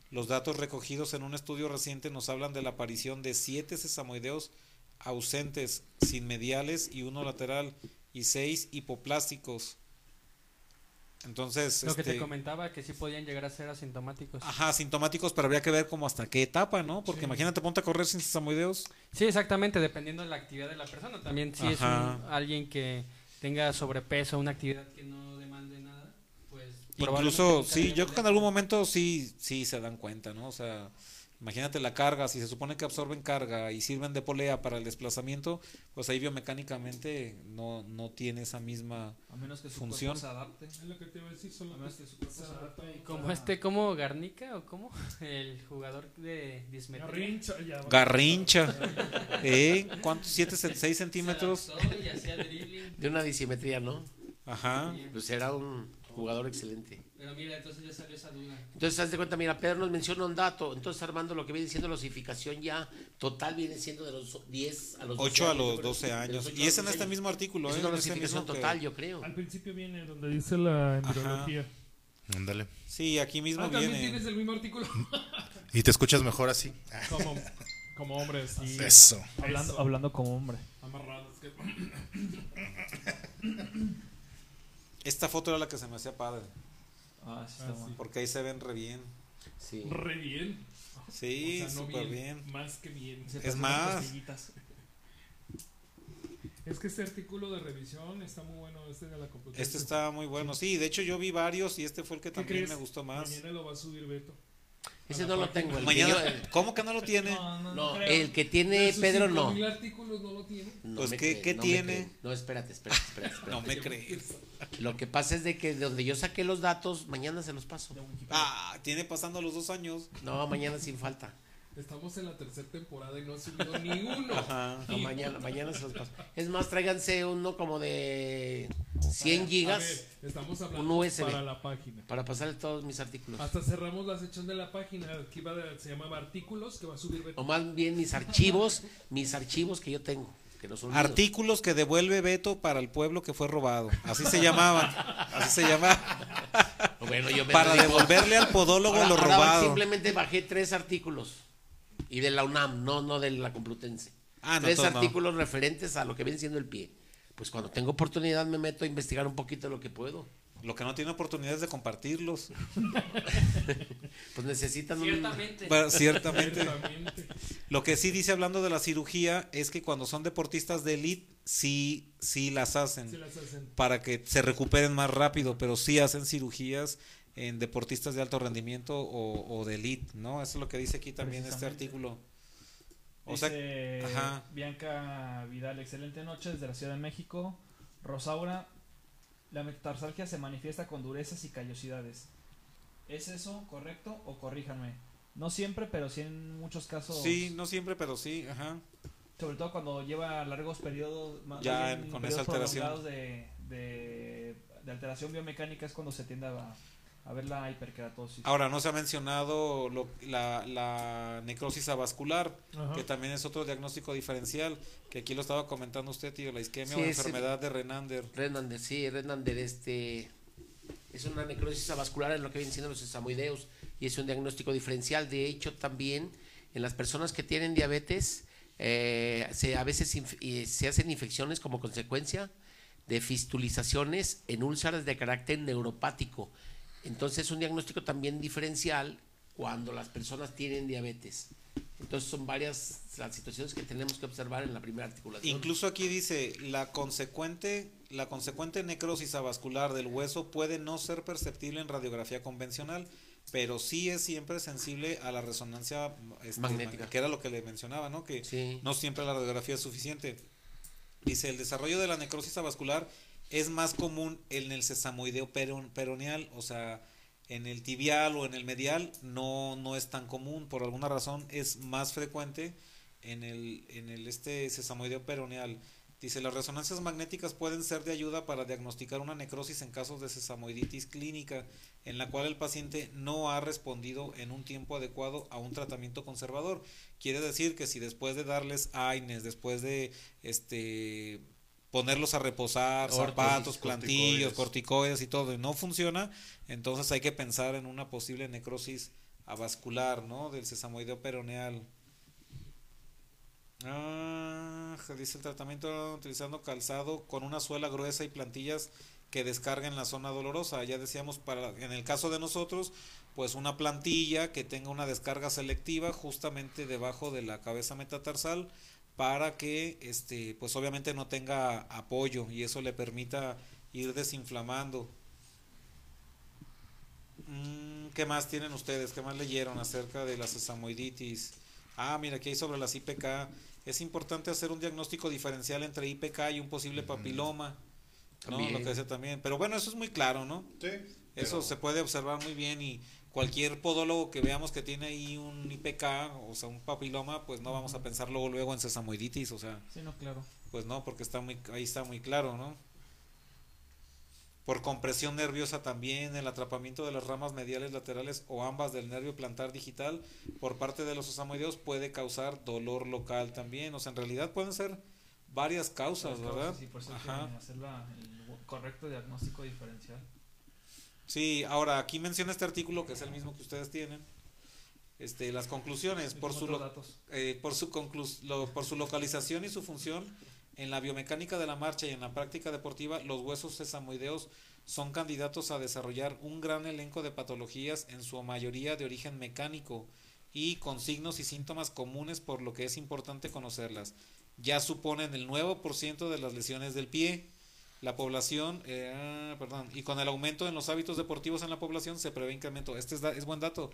Los datos recogidos en un estudio reciente nos hablan de la aparición de siete sesamoideos ausentes, sin mediales y uno lateral, y seis hipoplásticos. Entonces, Lo que te este, comentaba, que sí podían llegar a ser asintomáticos. ajá, asintomáticos, pero habría que ver como hasta qué etapa, ¿no? Porque Sí. imagínate, ponte a correr sin sesamoideos. Sí, exactamente, dependiendo de la actividad de la persona. También si es un- alguien que tenga sobrepeso, una actividad que no. Incluso, sí, yo creo que en algún momento sí, sí se dan cuenta, ¿no? O sea, imagínate la carga, si se supone que absorben carga y sirven de polea para el desplazamiento, pues ahí biomecánicamente no, no tiene esa misma... A menos que su Función. cuerpo se adapte. es lo que te iba a decir solo A menos que su cuerpo se adapte. Como para- este, como Garnica o como el jugador de dismetría. Garrincha, ya va. Garrincha. ¿Eh? ¿Cuántos? ¿Siete, se- seis centímetros? Se adaptó y hacía dribbling. De una disimetría, ¿no? Ajá. Pues era un jugador excelente. Pero mira, entonces ya salió esa duda. Entonces, haz de cuenta, mira, Pedro nos menciona un dato. Entonces, Armando, lo que viene siendo la osificación ya total viene siendo de los 10 a los 12 8 a los yo creo. 12 De los años. Y es en 12 este mismo artículo, Es ¿eh? una este osificación total, yo creo. Al principio viene donde dice la embriología. Ándale. Sí, aquí mismo Ah, también viene. tienes el mismo artículo. ¿Y te escuchas mejor así? como, como hombres y Eso. Hablando, Eso. hablando como hombre. amarrados. que- Esta foto era la que se me hacía padre, Ah, sí, Ah, sí. porque ahí se ven re bien. Sí. Re bien. Sí, o sea, no súper bien, bien. Más que bien. Se Es más. Es que este artículo de revisión está muy bueno, este de la computación. Este está muy bueno. Sí, de hecho yo vi varios y este fue el que ¿Qué también crees? me gustó más. Mañana lo va a subir Beto. Ese no lo tengo. El Mañana, que yo- ¿cómo que no lo tiene? No, no, no, creo. el que tiene Pedro no. 5000 artículos no lo tiene. No Pues, me ¿qué- cree, qué no me tiene? cree. No, espérate, espérate, espérate. espérate. No me crees. Lo que pasa es de que de donde yo saqué los datos, mañana se los paso. Ah, tiene pasando los dos años. No, mañana sin falta. Estamos en la tercera temporada y no ha subido ni uno. Ajá. No, mañana, mañana se los paso. Es más, tráiganse uno como de 100 A gigas ver, estamos hablando un USB. para la página. para pasarle todos mis artículos. Hasta cerramos la sección de la página que de- se llamaba artículos que va a subir Beto. O más bien mis archivos, mis archivos que yo tengo, que no son míos. Artículos que devuelve Beto para el pueblo que fue robado. Así se llamaban. Así se llamaban. Bueno, yo me Para devolverle al podólogo Ahora- lo robado. simplemente bajé tres artículos. Y de la UNAM, no, no de la Complutense. Ah, no, tres no. artículos referentes a lo que viene siendo el pie. Pues cuando tengo oportunidad me meto a investigar un poquito lo que puedo. Lo que no tiene oportunidades de compartirlos. Pues necesitan un... Ciertamente. Bueno, ciertamente. Ciertamente. Lo que sí dice hablando de la cirugía es que cuando son deportistas de elite, sí, sí las hacen. Se las hacen. para que se recuperen más rápido, pero sí hacen cirugías en deportistas de alto rendimiento o, o de elite, ¿no? Eso es lo que dice aquí también este artículo. O sea, Dice ajá. Bianca Vidal, excelente noche desde la Ciudad de México. Rosaura, la metatarsalgia se manifiesta con durezas y callosidades. ¿Es eso correcto o corríjanme? No siempre, pero sí en muchos casos. sí, no siempre, pero sí, ajá. Sobre todo cuando lleva largos periodos, más Ya, bien con periodos esa alteración. prolongados De, de, de alteración biomecánica es cuando se tiende a, a ver la hiperkeratosis. Ahora, no se ha mencionado lo- la, la necrosis avascular, Ajá. que también es otro diagnóstico diferencial, que aquí lo estaba comentando usted, tío, la isquemia Sí, o es- enfermedad de Renander. Renander, sí, Renander, este es una necrosis avascular en lo que vienen siendo los sesamoideos y es un diagnóstico diferencial. De hecho, también en las personas que tienen diabetes eh, se, a veces eh, se hacen infecciones como consecuencia de fistulizaciones en úlceras de carácter neuropático. Entonces, es un diagnóstico también diferencial cuando las personas tienen diabetes. Entonces son varias las situaciones que tenemos que observar en la primera articulación. Incluso aquí dice, la consecuente, la consecuente necrosis avascular del hueso puede no ser perceptible en radiografía convencional, pero sí es siempre sensible a la resonancia este, Magnética. que era lo que le mencionaba, ¿no? Que Sí. no siempre la radiografía es suficiente. Dice, el desarrollo de la necrosis avascular es más común en el sesamoideo peron- peroneal, o sea, en el tibial o en el medial no, no es tan común, por alguna razón es más frecuente en el, en el este sesamoideo peroneal. Dice, las resonancias magnéticas pueden ser de ayuda para diagnosticar una necrosis en casos de sesamoiditis clínica, en la cual el paciente no ha respondido en un tiempo adecuado a un tratamiento conservador. Quiere decir que si después de darles AINES, después de este ponerlos a reposar, zapatos, plantillos, corticoides. corticoides y todo, y no funciona, entonces hay que pensar en una posible necrosis avascular, ¿no? Del sesamoideo peroneal. Ah, dice el tratamiento utilizando calzado con una suela gruesa y plantillas que descarguen la zona dolorosa. Ya decíamos, para en el caso de nosotros, pues una plantilla que tenga una descarga selectiva justamente debajo de la cabeza metatarsal para que este pues obviamente no tenga apoyo y eso le permita ir desinflamando. Mm, ¿Qué más tienen ustedes? ¿Qué más leyeron acerca de la sesamoiditis? Ah, mira, aquí hay sobre las IPK. Es importante hacer un diagnóstico diferencial entre IPK y un posible papiloma. ¿no? También. Lo que dice también. Pero bueno, eso es muy claro, ¿no? Sí, Eso pero- se puede observar muy bien y cualquier podólogo que veamos que tiene ahí un IPK, o sea, un papiloma, pues no vamos a pensar luego, luego en sesamoiditis, o sea, Sí, no, claro. pues no, porque está muy, ahí está muy claro, ¿no? Por compresión nerviosa también, el atrapamiento de las ramas mediales laterales o ambas del nervio plantar digital por parte de los sesamoideos puede causar dolor local también. O sea, en realidad pueden ser varias causas, Las ¿verdad? causas, Sí, por eso Ajá. hacer la- el correcto diagnóstico diferencial. Sí, ahora aquí menciona este artículo que es el mismo que ustedes tienen. Este, las conclusiones por su, lo- eh, por, su conclus- lo- por su localización y su función en la biomecánica de la marcha y en la práctica deportiva, los huesos sesamoideos son candidatos a desarrollar un gran elenco de patologías, en su mayoría de origen mecánico y con signos y síntomas comunes, por lo que es importante conocerlas. Ya suponen el 9% de las lesiones del pie. La población, eh, ah, perdón, y con el aumento en los hábitos deportivos en la población se prevé incremento. Este es, da- es buen dato.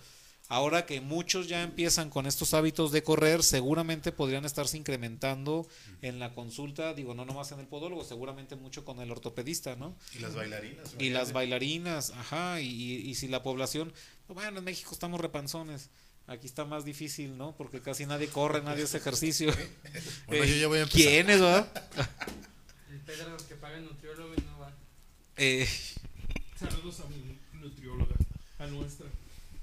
Ahora que muchos ya empiezan con estos hábitos de correr, seguramente podrían estarse incrementando en la consulta, digo, no nomás en el podólogo, seguramente mucho con el ortopedista, ¿no? Y las bailarinas. Y las bailarinas, ajá, y, y- y si la población, bueno, en México estamos repanzones, aquí está más difícil, ¿no? Porque casi nadie corre, nadie hace ejercicio. Bueno, Eh, yo ya voy a empezar. ¿Quiénes, verdad? El Pedro que paga el nutriólogo y no va. Eh, Saludos a mi nutrióloga, a nuestra.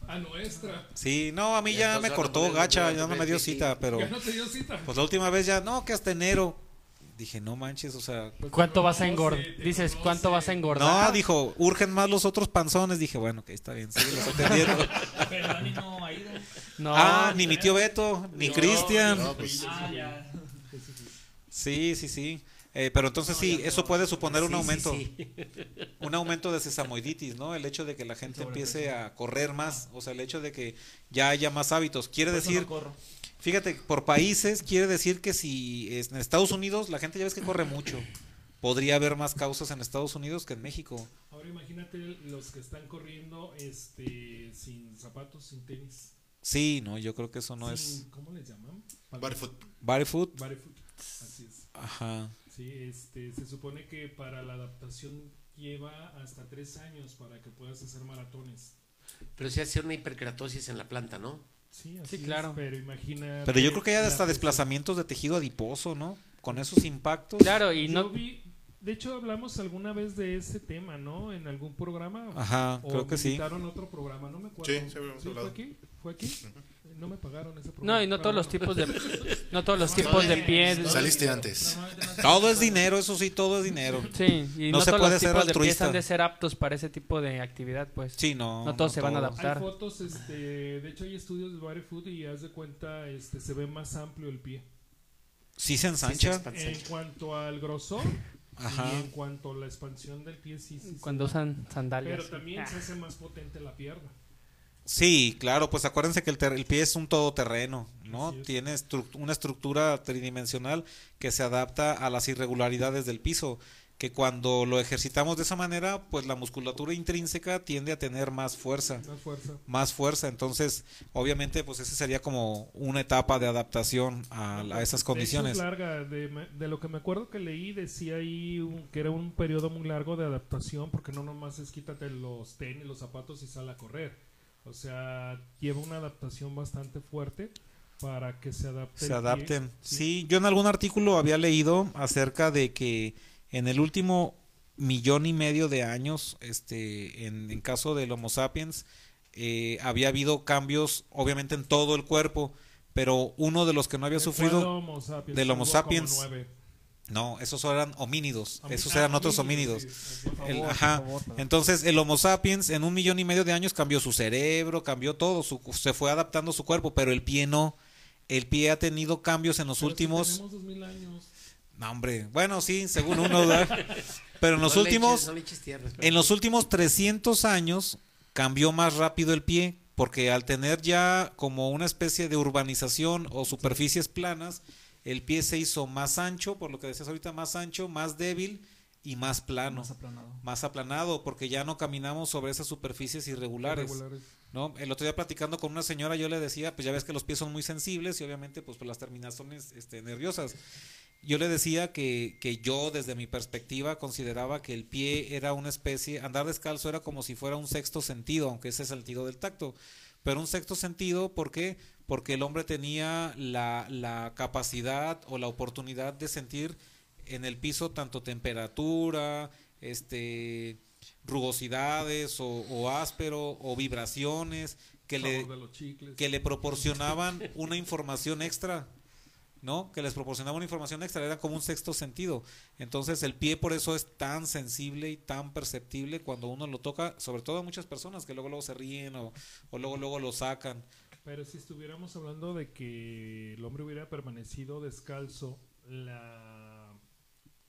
A nuestra. sí, no, a mí ya me cortó gacha, ya no me dio cita, pero Ya no te dio cita. pues la última vez ya, no, que hasta enero. Dije, no manches, o sea, ¿Cuánto vas a engordar? Dices, conoce. ¿cuánto vas a engordar? no, dijo, urgen más los otros panzones. Dije, bueno, que está bien, sí, los atendieron. Pero Dani no ha ido. No, ah, ni mi tío Beto, ni No, Cristian. No, pues, Ah, ya. Sí, sí, sí. Eh, pero entonces sí, eso puede suponer un Sí, aumento, sí. un aumento de sesamoiditis, ¿no? El hecho de que la gente empiece a correr más, o sea, el hecho de que ya haya más hábitos. Quiere Por decir, no corro. fíjate, por países quiere decir que si es- en Estados Unidos la gente ya ves que corre mucho, podría haber más causas en Estados Unidos que en México. Ahora imagínate los que están corriendo este sin zapatos, sin tenis. Sí, no, yo creo que eso no es ¿Cómo les llaman? barefoot. barefoot. Barefoot. Así es. Ajá. Sí, este, se supone que para la adaptación lleva hasta tres años para que puedas hacer maratones. Pero sí hace una hiperkeratosis en la planta, ¿no? Sí, Sí, así claro. es, pero imagina. Pero yo creo que hay hasta desplazamientos de tejido adiposo, ¿no? Con esos impactos. Claro, y Yo no. vi, de hecho hablamos alguna vez de ese tema, ¿no? En algún programa. Ajá, o creo que sí. otro programa, no me acuerdo. Sí, sí habíamos ¿Fue hablado. aquí? ¿Fue aquí? No me pagaron ese programa. No, y no todos los tipos de. No todos los tipos de pie. Saliste antes. Se- Todo es dinero, eso sí, todo es dinero. Sí, y No no, se todos puede los ser tipos de pies han de ser aptos para ese tipo de actividad, pues. Sí, no. No todos se van a adaptar. Hay fotos, este, de hecho hay estudios de barefoot y haz de cuenta, este, se ve más amplio el pie. Sí se Sí, se ensancha. En cuanto al grosor Ajá. y en cuanto a la expansión del pie, sí, sí. sí. Cuando usan sandalias. Pero también Ah. se hace más potente la pierna. Sí, claro, pues acuérdense que el, ter- el pie es un todoterreno, ¿no? Tiene estru- una estructura tridimensional que se adapta a las irregularidades del piso, que cuando lo ejercitamos de esa manera, pues la musculatura intrínseca tiende a tener más fuerza, Más fuerza. más fuerza, entonces obviamente pues ese sería como una etapa de adaptación a, a esas condiciones. hecho, es larga. De, lo que me acuerdo que leí, decía ahí un- que era un periodo muy largo de adaptación, porque no nomás es quítate los tenis, los zapatos y sal a correr. O sea, lleva una adaptación bastante fuerte para que se adapte. se adapten. Sí, yo en algún artículo había leído acerca de que en el último millón y medio de años, este, en, en caso del Homo sapiens, eh, había habido cambios, obviamente en todo el cuerpo, pero uno de los que no había ¿De cuál sufrido, Homo sapiens? del Homo sapiens. no, esos eran homínidos, Homi- esos ah, eran otros homínidos, sí, El- ajá. Entonces, el Homo sapiens en un millón y medio de años cambió su cerebro, cambió todo, su- se fue adaptando su cuerpo, pero el pie no. El pie ha tenido cambios en los Pero si últimos. tenemos años. No, hombre. Bueno, sí, según uno, ¿verdad? Pero en los No le últimos, eches- no le tierra, en los últimos 300 años cambió más rápido el pie, porque al tener ya como una especie de urbanización o superficies planas, el pie se hizo más ancho, por lo que decías ahorita, más ancho, más débil y más plano, Más aplanado. más aplanado, porque ya no caminamos sobre esas superficies irregulares. Irregulares. ¿no? El otro día platicando con una señora yo le decía, pues ya ves que los pies son muy sensibles y obviamente pues por las terminaciones este, nerviosas. Yo le decía que, que yo desde mi perspectiva consideraba que el pie era una especie, andar descalzo era como si fuera un sexto sentido, aunque ese es el sentido del tacto. Pero un sexto sentido, ¿por qué? Porque el hombre tenía la, la capacidad o la oportunidad de sentir en el piso tanto temperatura, este rugosidades o, o áspero o vibraciones que le, que le proporcionaban una información extra, ¿no? Que les proporcionaba una información extra, era como un sexto sentido. Entonces el pie por eso es tan sensible y tan perceptible cuando uno lo toca, sobre todo a muchas personas que luego luego se ríen o, o luego luego lo sacan. Pero si estuviéramos hablando de que el hombre hubiera permanecido descalzo, la,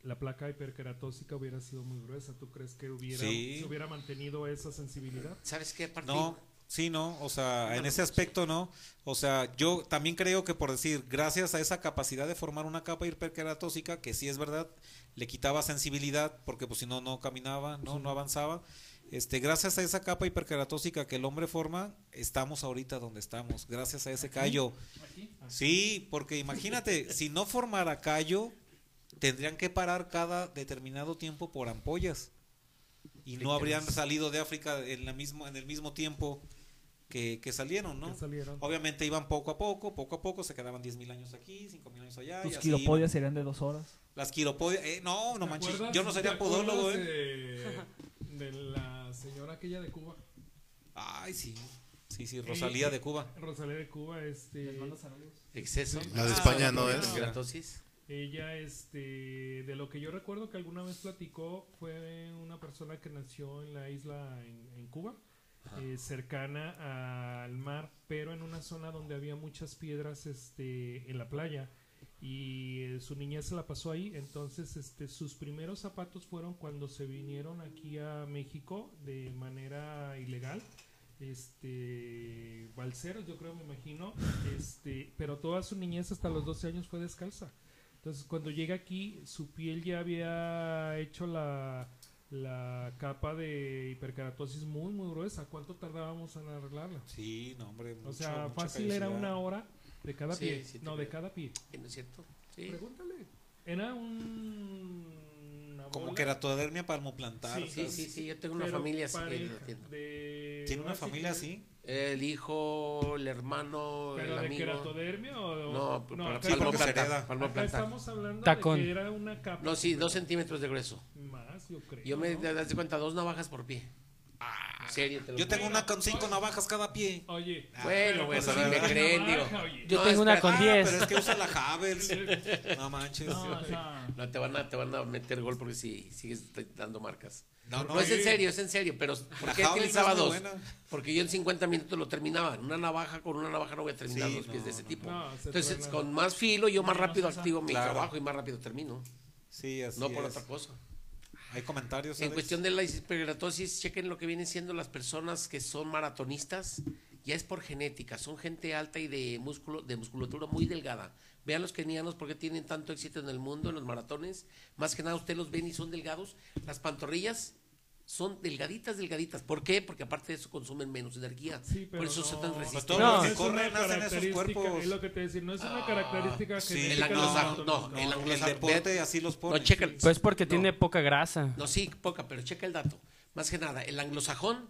la placa hiperkeratósica hubiera sido muy gruesa. ¿Tú crees que hubiera, Sí. se hubiera mantenido esa sensibilidad? ¿Sabes qué? Aparte, No, sí, no, o sea, en ese aspecto no. O sea, yo también creo que por decir, gracias a esa capacidad de formar una capa hiperkeratósica, que sí es verdad, le quitaba sensibilidad, porque pues si no, no caminaba, no, no avanzaba. Este, gracias a esa capa hiperkeratósica que el hombre forma, estamos ahorita donde estamos, gracias a ese callo. Sí, porque imagínate, si no formara callo, tendrían que parar cada determinado tiempo por ampollas. Y no habrían salido de África en, la mismo, en el mismo tiempo que, que salieron, ¿no? Que salieron. Obviamente iban poco a poco, poco a poco, se quedaban 10.000 años aquí, 5.000 años allá. y Tus así quilopodias iban. serían de dos horas. Las quiropodias, eh, no, no ¿Te manches, acuerdas- yo no sería podólogo, eh. De, de la señora aquella de Cuba. Ay, sí, sí, sí, Rosalía de Cuba. Rosalía de Cuba, este. Exceso. La de Ah, España no, no es. no. Keratosis. Ella, este, de lo que yo recuerdo que alguna vez platicó, fue una persona que nació en la isla en, en Cuba, eh, cercana al mar, pero en una zona donde había muchas piedras, este, en la playa. Y eh, su niñez se la pasó ahí, entonces, este, sus primeros zapatos fueron cuando se vinieron aquí a México de manera ilegal. Este balseros yo creo me imagino. Este pero toda su niñez hasta los 12 años fue descalza. Entonces cuando llega aquí su piel ya había hecho la la capa de hiperkeratosis muy muy gruesa cuánto tardábamos en arreglarla Sí, no, hombre. o sea mucha fácil era una hora de cada Sí, pie sí no de cada pie ¿Eh, ¿No es cierto? Sí. pregúntale era un Como keratodermia palmoplantar. Sí, Sí, sí, sí, yo tengo una pero familia así que ¿Tiene una familia que- así? El hijo, el hermano, ¿Pero el de amigo. keratodermia o...? No, para acá, sí, palmo se hereda. palmo acá plantar. estamos hablando Tacón. de que era una capa. No, sí, dos centímetros de grueso. Más, yo creo. Yo me ¿no? das de cuenta, dos navajas por pie. Serio, te lo Yo tengo una con cinco navajas cada pie. Oye. Bueno, pero pues, a mí me creen, digo. Yo No, tengo una con Ah, 10. pero es que usa la Havels. No manches. No, o sea, No, te van a, te van a meter gol porque si sigues dando marcas. No, No, no, es en serio, es en serio, pero ¿por qué utilizaba dos? buena. Porque yo en 50 minutos lo terminaba. Una navaja, con una navaja no voy a terminar Sí, dos pies no, de ese no, tipo. Entonces, con más filo, yo más rápido activo mi Claro. trabajo y más rápido termino. Sí, así no por es. otra cosa. ¿Hay comentarios? En Alex? cuestión de la hiperkeratosis, chequen lo que vienen siendo las personas que son maratonistas. Ya es por genética, son gente alta y de músculo, de musculatura muy delgada. Vean los kenianos porque tienen tanto éxito en el mundo, en los maratones. Más que nada, ustedes los ven y son delgados. Las pantorrillas son delgaditas, delgaditas. ¿Por qué? Porque aparte de eso consumen menos energía. Sí, pero por eso son no. tan resistentes. No, es corren una hacen esos característica, cuerpos. es lo que te decía, no es una característica sí. genética El anglosajón, no, el No, el anglosajón. deporte así los pone. No, checa el- Pues porque No. tiene poca grasa. No, sí, poca, pero checa el dato. Más que nada, el anglosajón,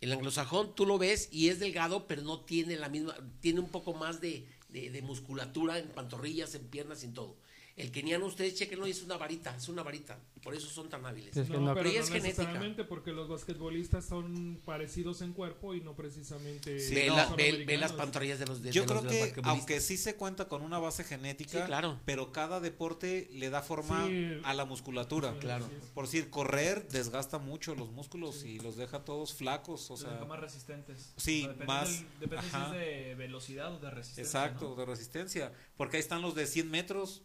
el anglosajón tú lo ves y es delgado, pero no tiene la misma, tiene un poco más de, de- de musculatura en pantorrillas, en piernas y en todo. El keniano, ustedes chequenlo, es una varita, es una varita. Por eso son tan hábiles. Es que No, no- pero Pero no es genética. necesariamente porque los basquetbolistas son parecidos en cuerpo y no precisamente Sí, ve, no, la- ve- ve las pantorrillas de los de Yo de creo los que, aunque sí se cuenta con una base genética, Sí, claro. pero cada deporte le da forma Sí. a la musculatura. Sí, Claro. Por decir, correr desgasta mucho los músculos y los deja todos flacos, o Los sea, deja más resistentes. Sí, depende más- del- depende si es de velocidad o de resistencia. exacto, ¿no? de resistencia. Porque ahí están los de 100 metros.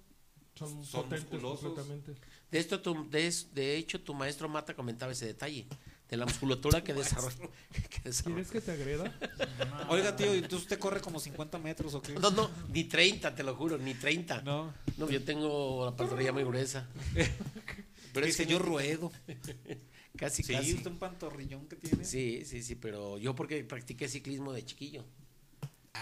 Son, son potentes musculosos. completamente. De, esto tu- de, de hecho, tu maestro Mata comentaba ese detalle, de la musculatura que desarrolla. ¿Quieres que te agreda? Oiga, tío, entonces usted corre como 50 metros o qué? No, no, ni 30, te lo juro, ni 30. No. No, yo tengo la pantorrilla muy gruesa. Pero es que yo ruedo. Casi, Sí, casi. usted un pantorrillón que tiene. Sí, sí, sí, pero yo porque practiqué ciclismo de chiquillo.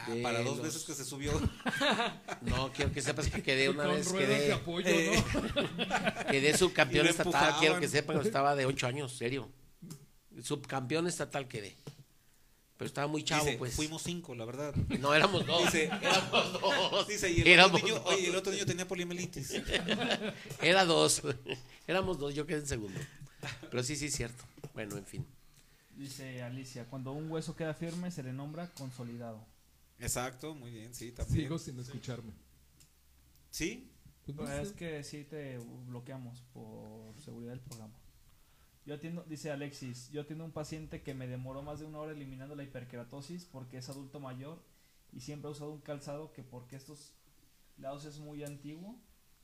Ah, para dos los- veces que se subió. No, quiero que sepas que quedé una con vez, ruedas de quedé, apoyo, eh, ¿no? quedé subcampeón estatal. Quiero que sepan que estaba de 8 años, serio. Subcampeón estatal quedé. Pero estaba muy chavo, Dice, pues. fuimos cinco, la verdad. No, éramos dos. Dice, éramos dos. Dice, y el, éramos otro niño, dos. oye, el otro niño tenía poliomielitis. Era dos. Éramos dos, yo quedé en segundo. Pero sí, sí, es cierto. Bueno, en fin. Dice Alicia, cuando un hueso queda firme se le nombra consolidado. Exacto, muy bien, sí, también. Sigo sin escucharme. ¿Sí? Pues no Pero es que sí te bloqueamos por seguridad del programa. Yo atiendo, dice Alexis, yo atiendo un paciente que me demoró más de una hora eliminando la hiperkeratosis porque es adulto mayor y siempre ha usado un calzado que porque estos lados es muy antiguo,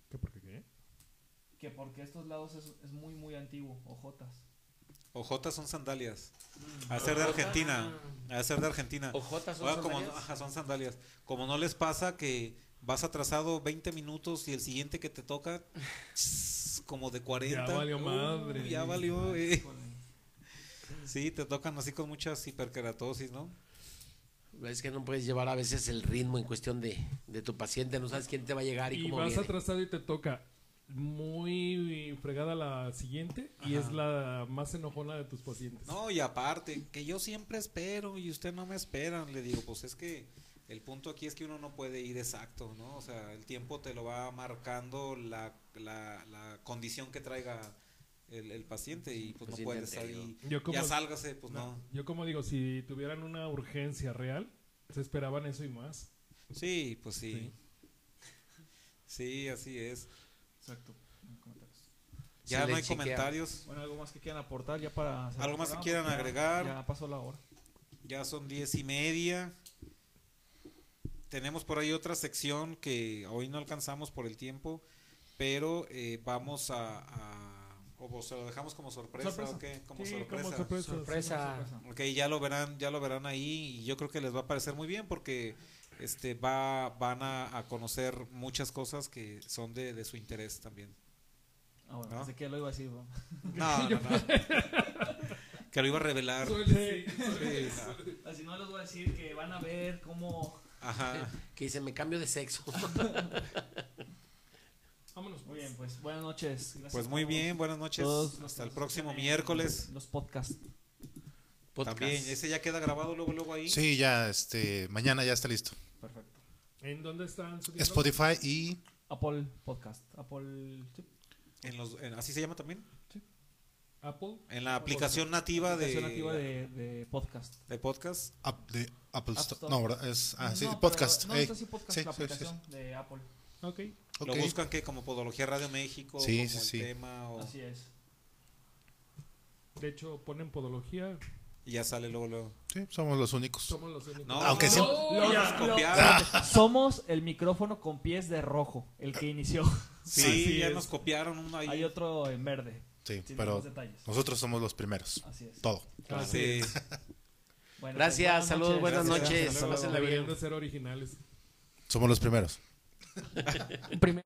¿Qué por qué qué? que porque estos lados es, es muy muy antiguo, ojotas. Ojotas son sandalias. A ser de Argentina. A ser de Argentina. Ojotas son Oiga, como, sandalias. ajá, son sandalias. Como no les pasa que vas atrasado 20 minutos y el siguiente que te toca, como de 40. Ya valió Uh, madre. ya valió. eh. Sí, te tocan así con muchas hiperkeratosis, ¿no? Es que no puedes llevar a veces el ritmo en cuestión de, de tu paciente. No sabes quién te va a llegar y, Y cómo vas viene. atrasado y te toca muy fregada la siguiente y Ajá. es la más enojona de tus pacientes. No, y aparte, que yo siempre espero y usted no me espera. Le digo, pues es que el punto aquí es que uno no puede ir exacto, ¿no? O sea, el tiempo te lo va marcando la, la, la condición que traiga el, el paciente y pues no Paciente puedes anterior. ahí. Yo como- Ya sálgase, pues no. Yo como digo, si tuvieran una urgencia real, se esperaban eso y más. Sí, pues sí. Sí, así es. Exacto. no comentarios. Ya no hay chequea. Comentarios. Bueno, algo más que quieran aportar ya para... ¿Algo más que quieran ya- agregar? Ya pasó la hora. Ya son diez y media. Tenemos por ahí otra sección que hoy no alcanzamos por el tiempo, pero eh, vamos a, a- o se lo dejamos como sorpresa, Sorpresa. ¿o qué? Como Sí, sorpresa. como sorpresa. Sorpresa. Ok, ya lo verán, ya lo verán ahí y yo creo que les va a parecer muy bien porque este va van a, a conocer muchas cosas que son de, de su interés también. Ah, bueno, ¿No? pensé que lo iba a decir. ¿no? No, no, no. que lo iba a revelar. Sí. Sí, no. Así no les voy a decir que van a ver cómo... Ajá. Que dice, me cambio de sexo. Vámonos. Muy bien, pues buenas noches. Gracias Pues muy bien, buenas noches. todos Hasta el próximo miércoles. Los podcasts. Podcast. También, ese ya queda grabado luego luego ahí. Sí, ya, este, mañana ya está listo. Perfecto. ¿En dónde están subiendo? Spotify y Apple Podcast. Apple... sí, En los, en- así se llama también. Apple. En la aplicación nativa de, aplicación nativa de, de podcast. de podcast. App de Apple App Store. Store. No, ¿verdad? Es, ah, sí, No, podcast. pero- no, sí podcast, sí, la sí, sí, aplicación de Apple. Ok. Lo buscan que como Podología Radio México, Sí, como sí, el sí. tema o- Así es. De hecho, ponen podología. Y ya sale luego luego. Sí, somos los únicos. Somos los únicos. No, Aunque no, siempre- nos copiaron. Somos el micrófono con pies de rojo, el que inició. Sí, Sí, ya es. nos copiaron uno ahí. Hay otro en verde. Sí, pero nosotros somos los primeros. Así es. Todo. Sí. Bueno, Gracias, pues, saludos, buenas Gracias, noches. hasta luego. Pásenla bien. Deberían de ser originales. Somos los primeros. Primero.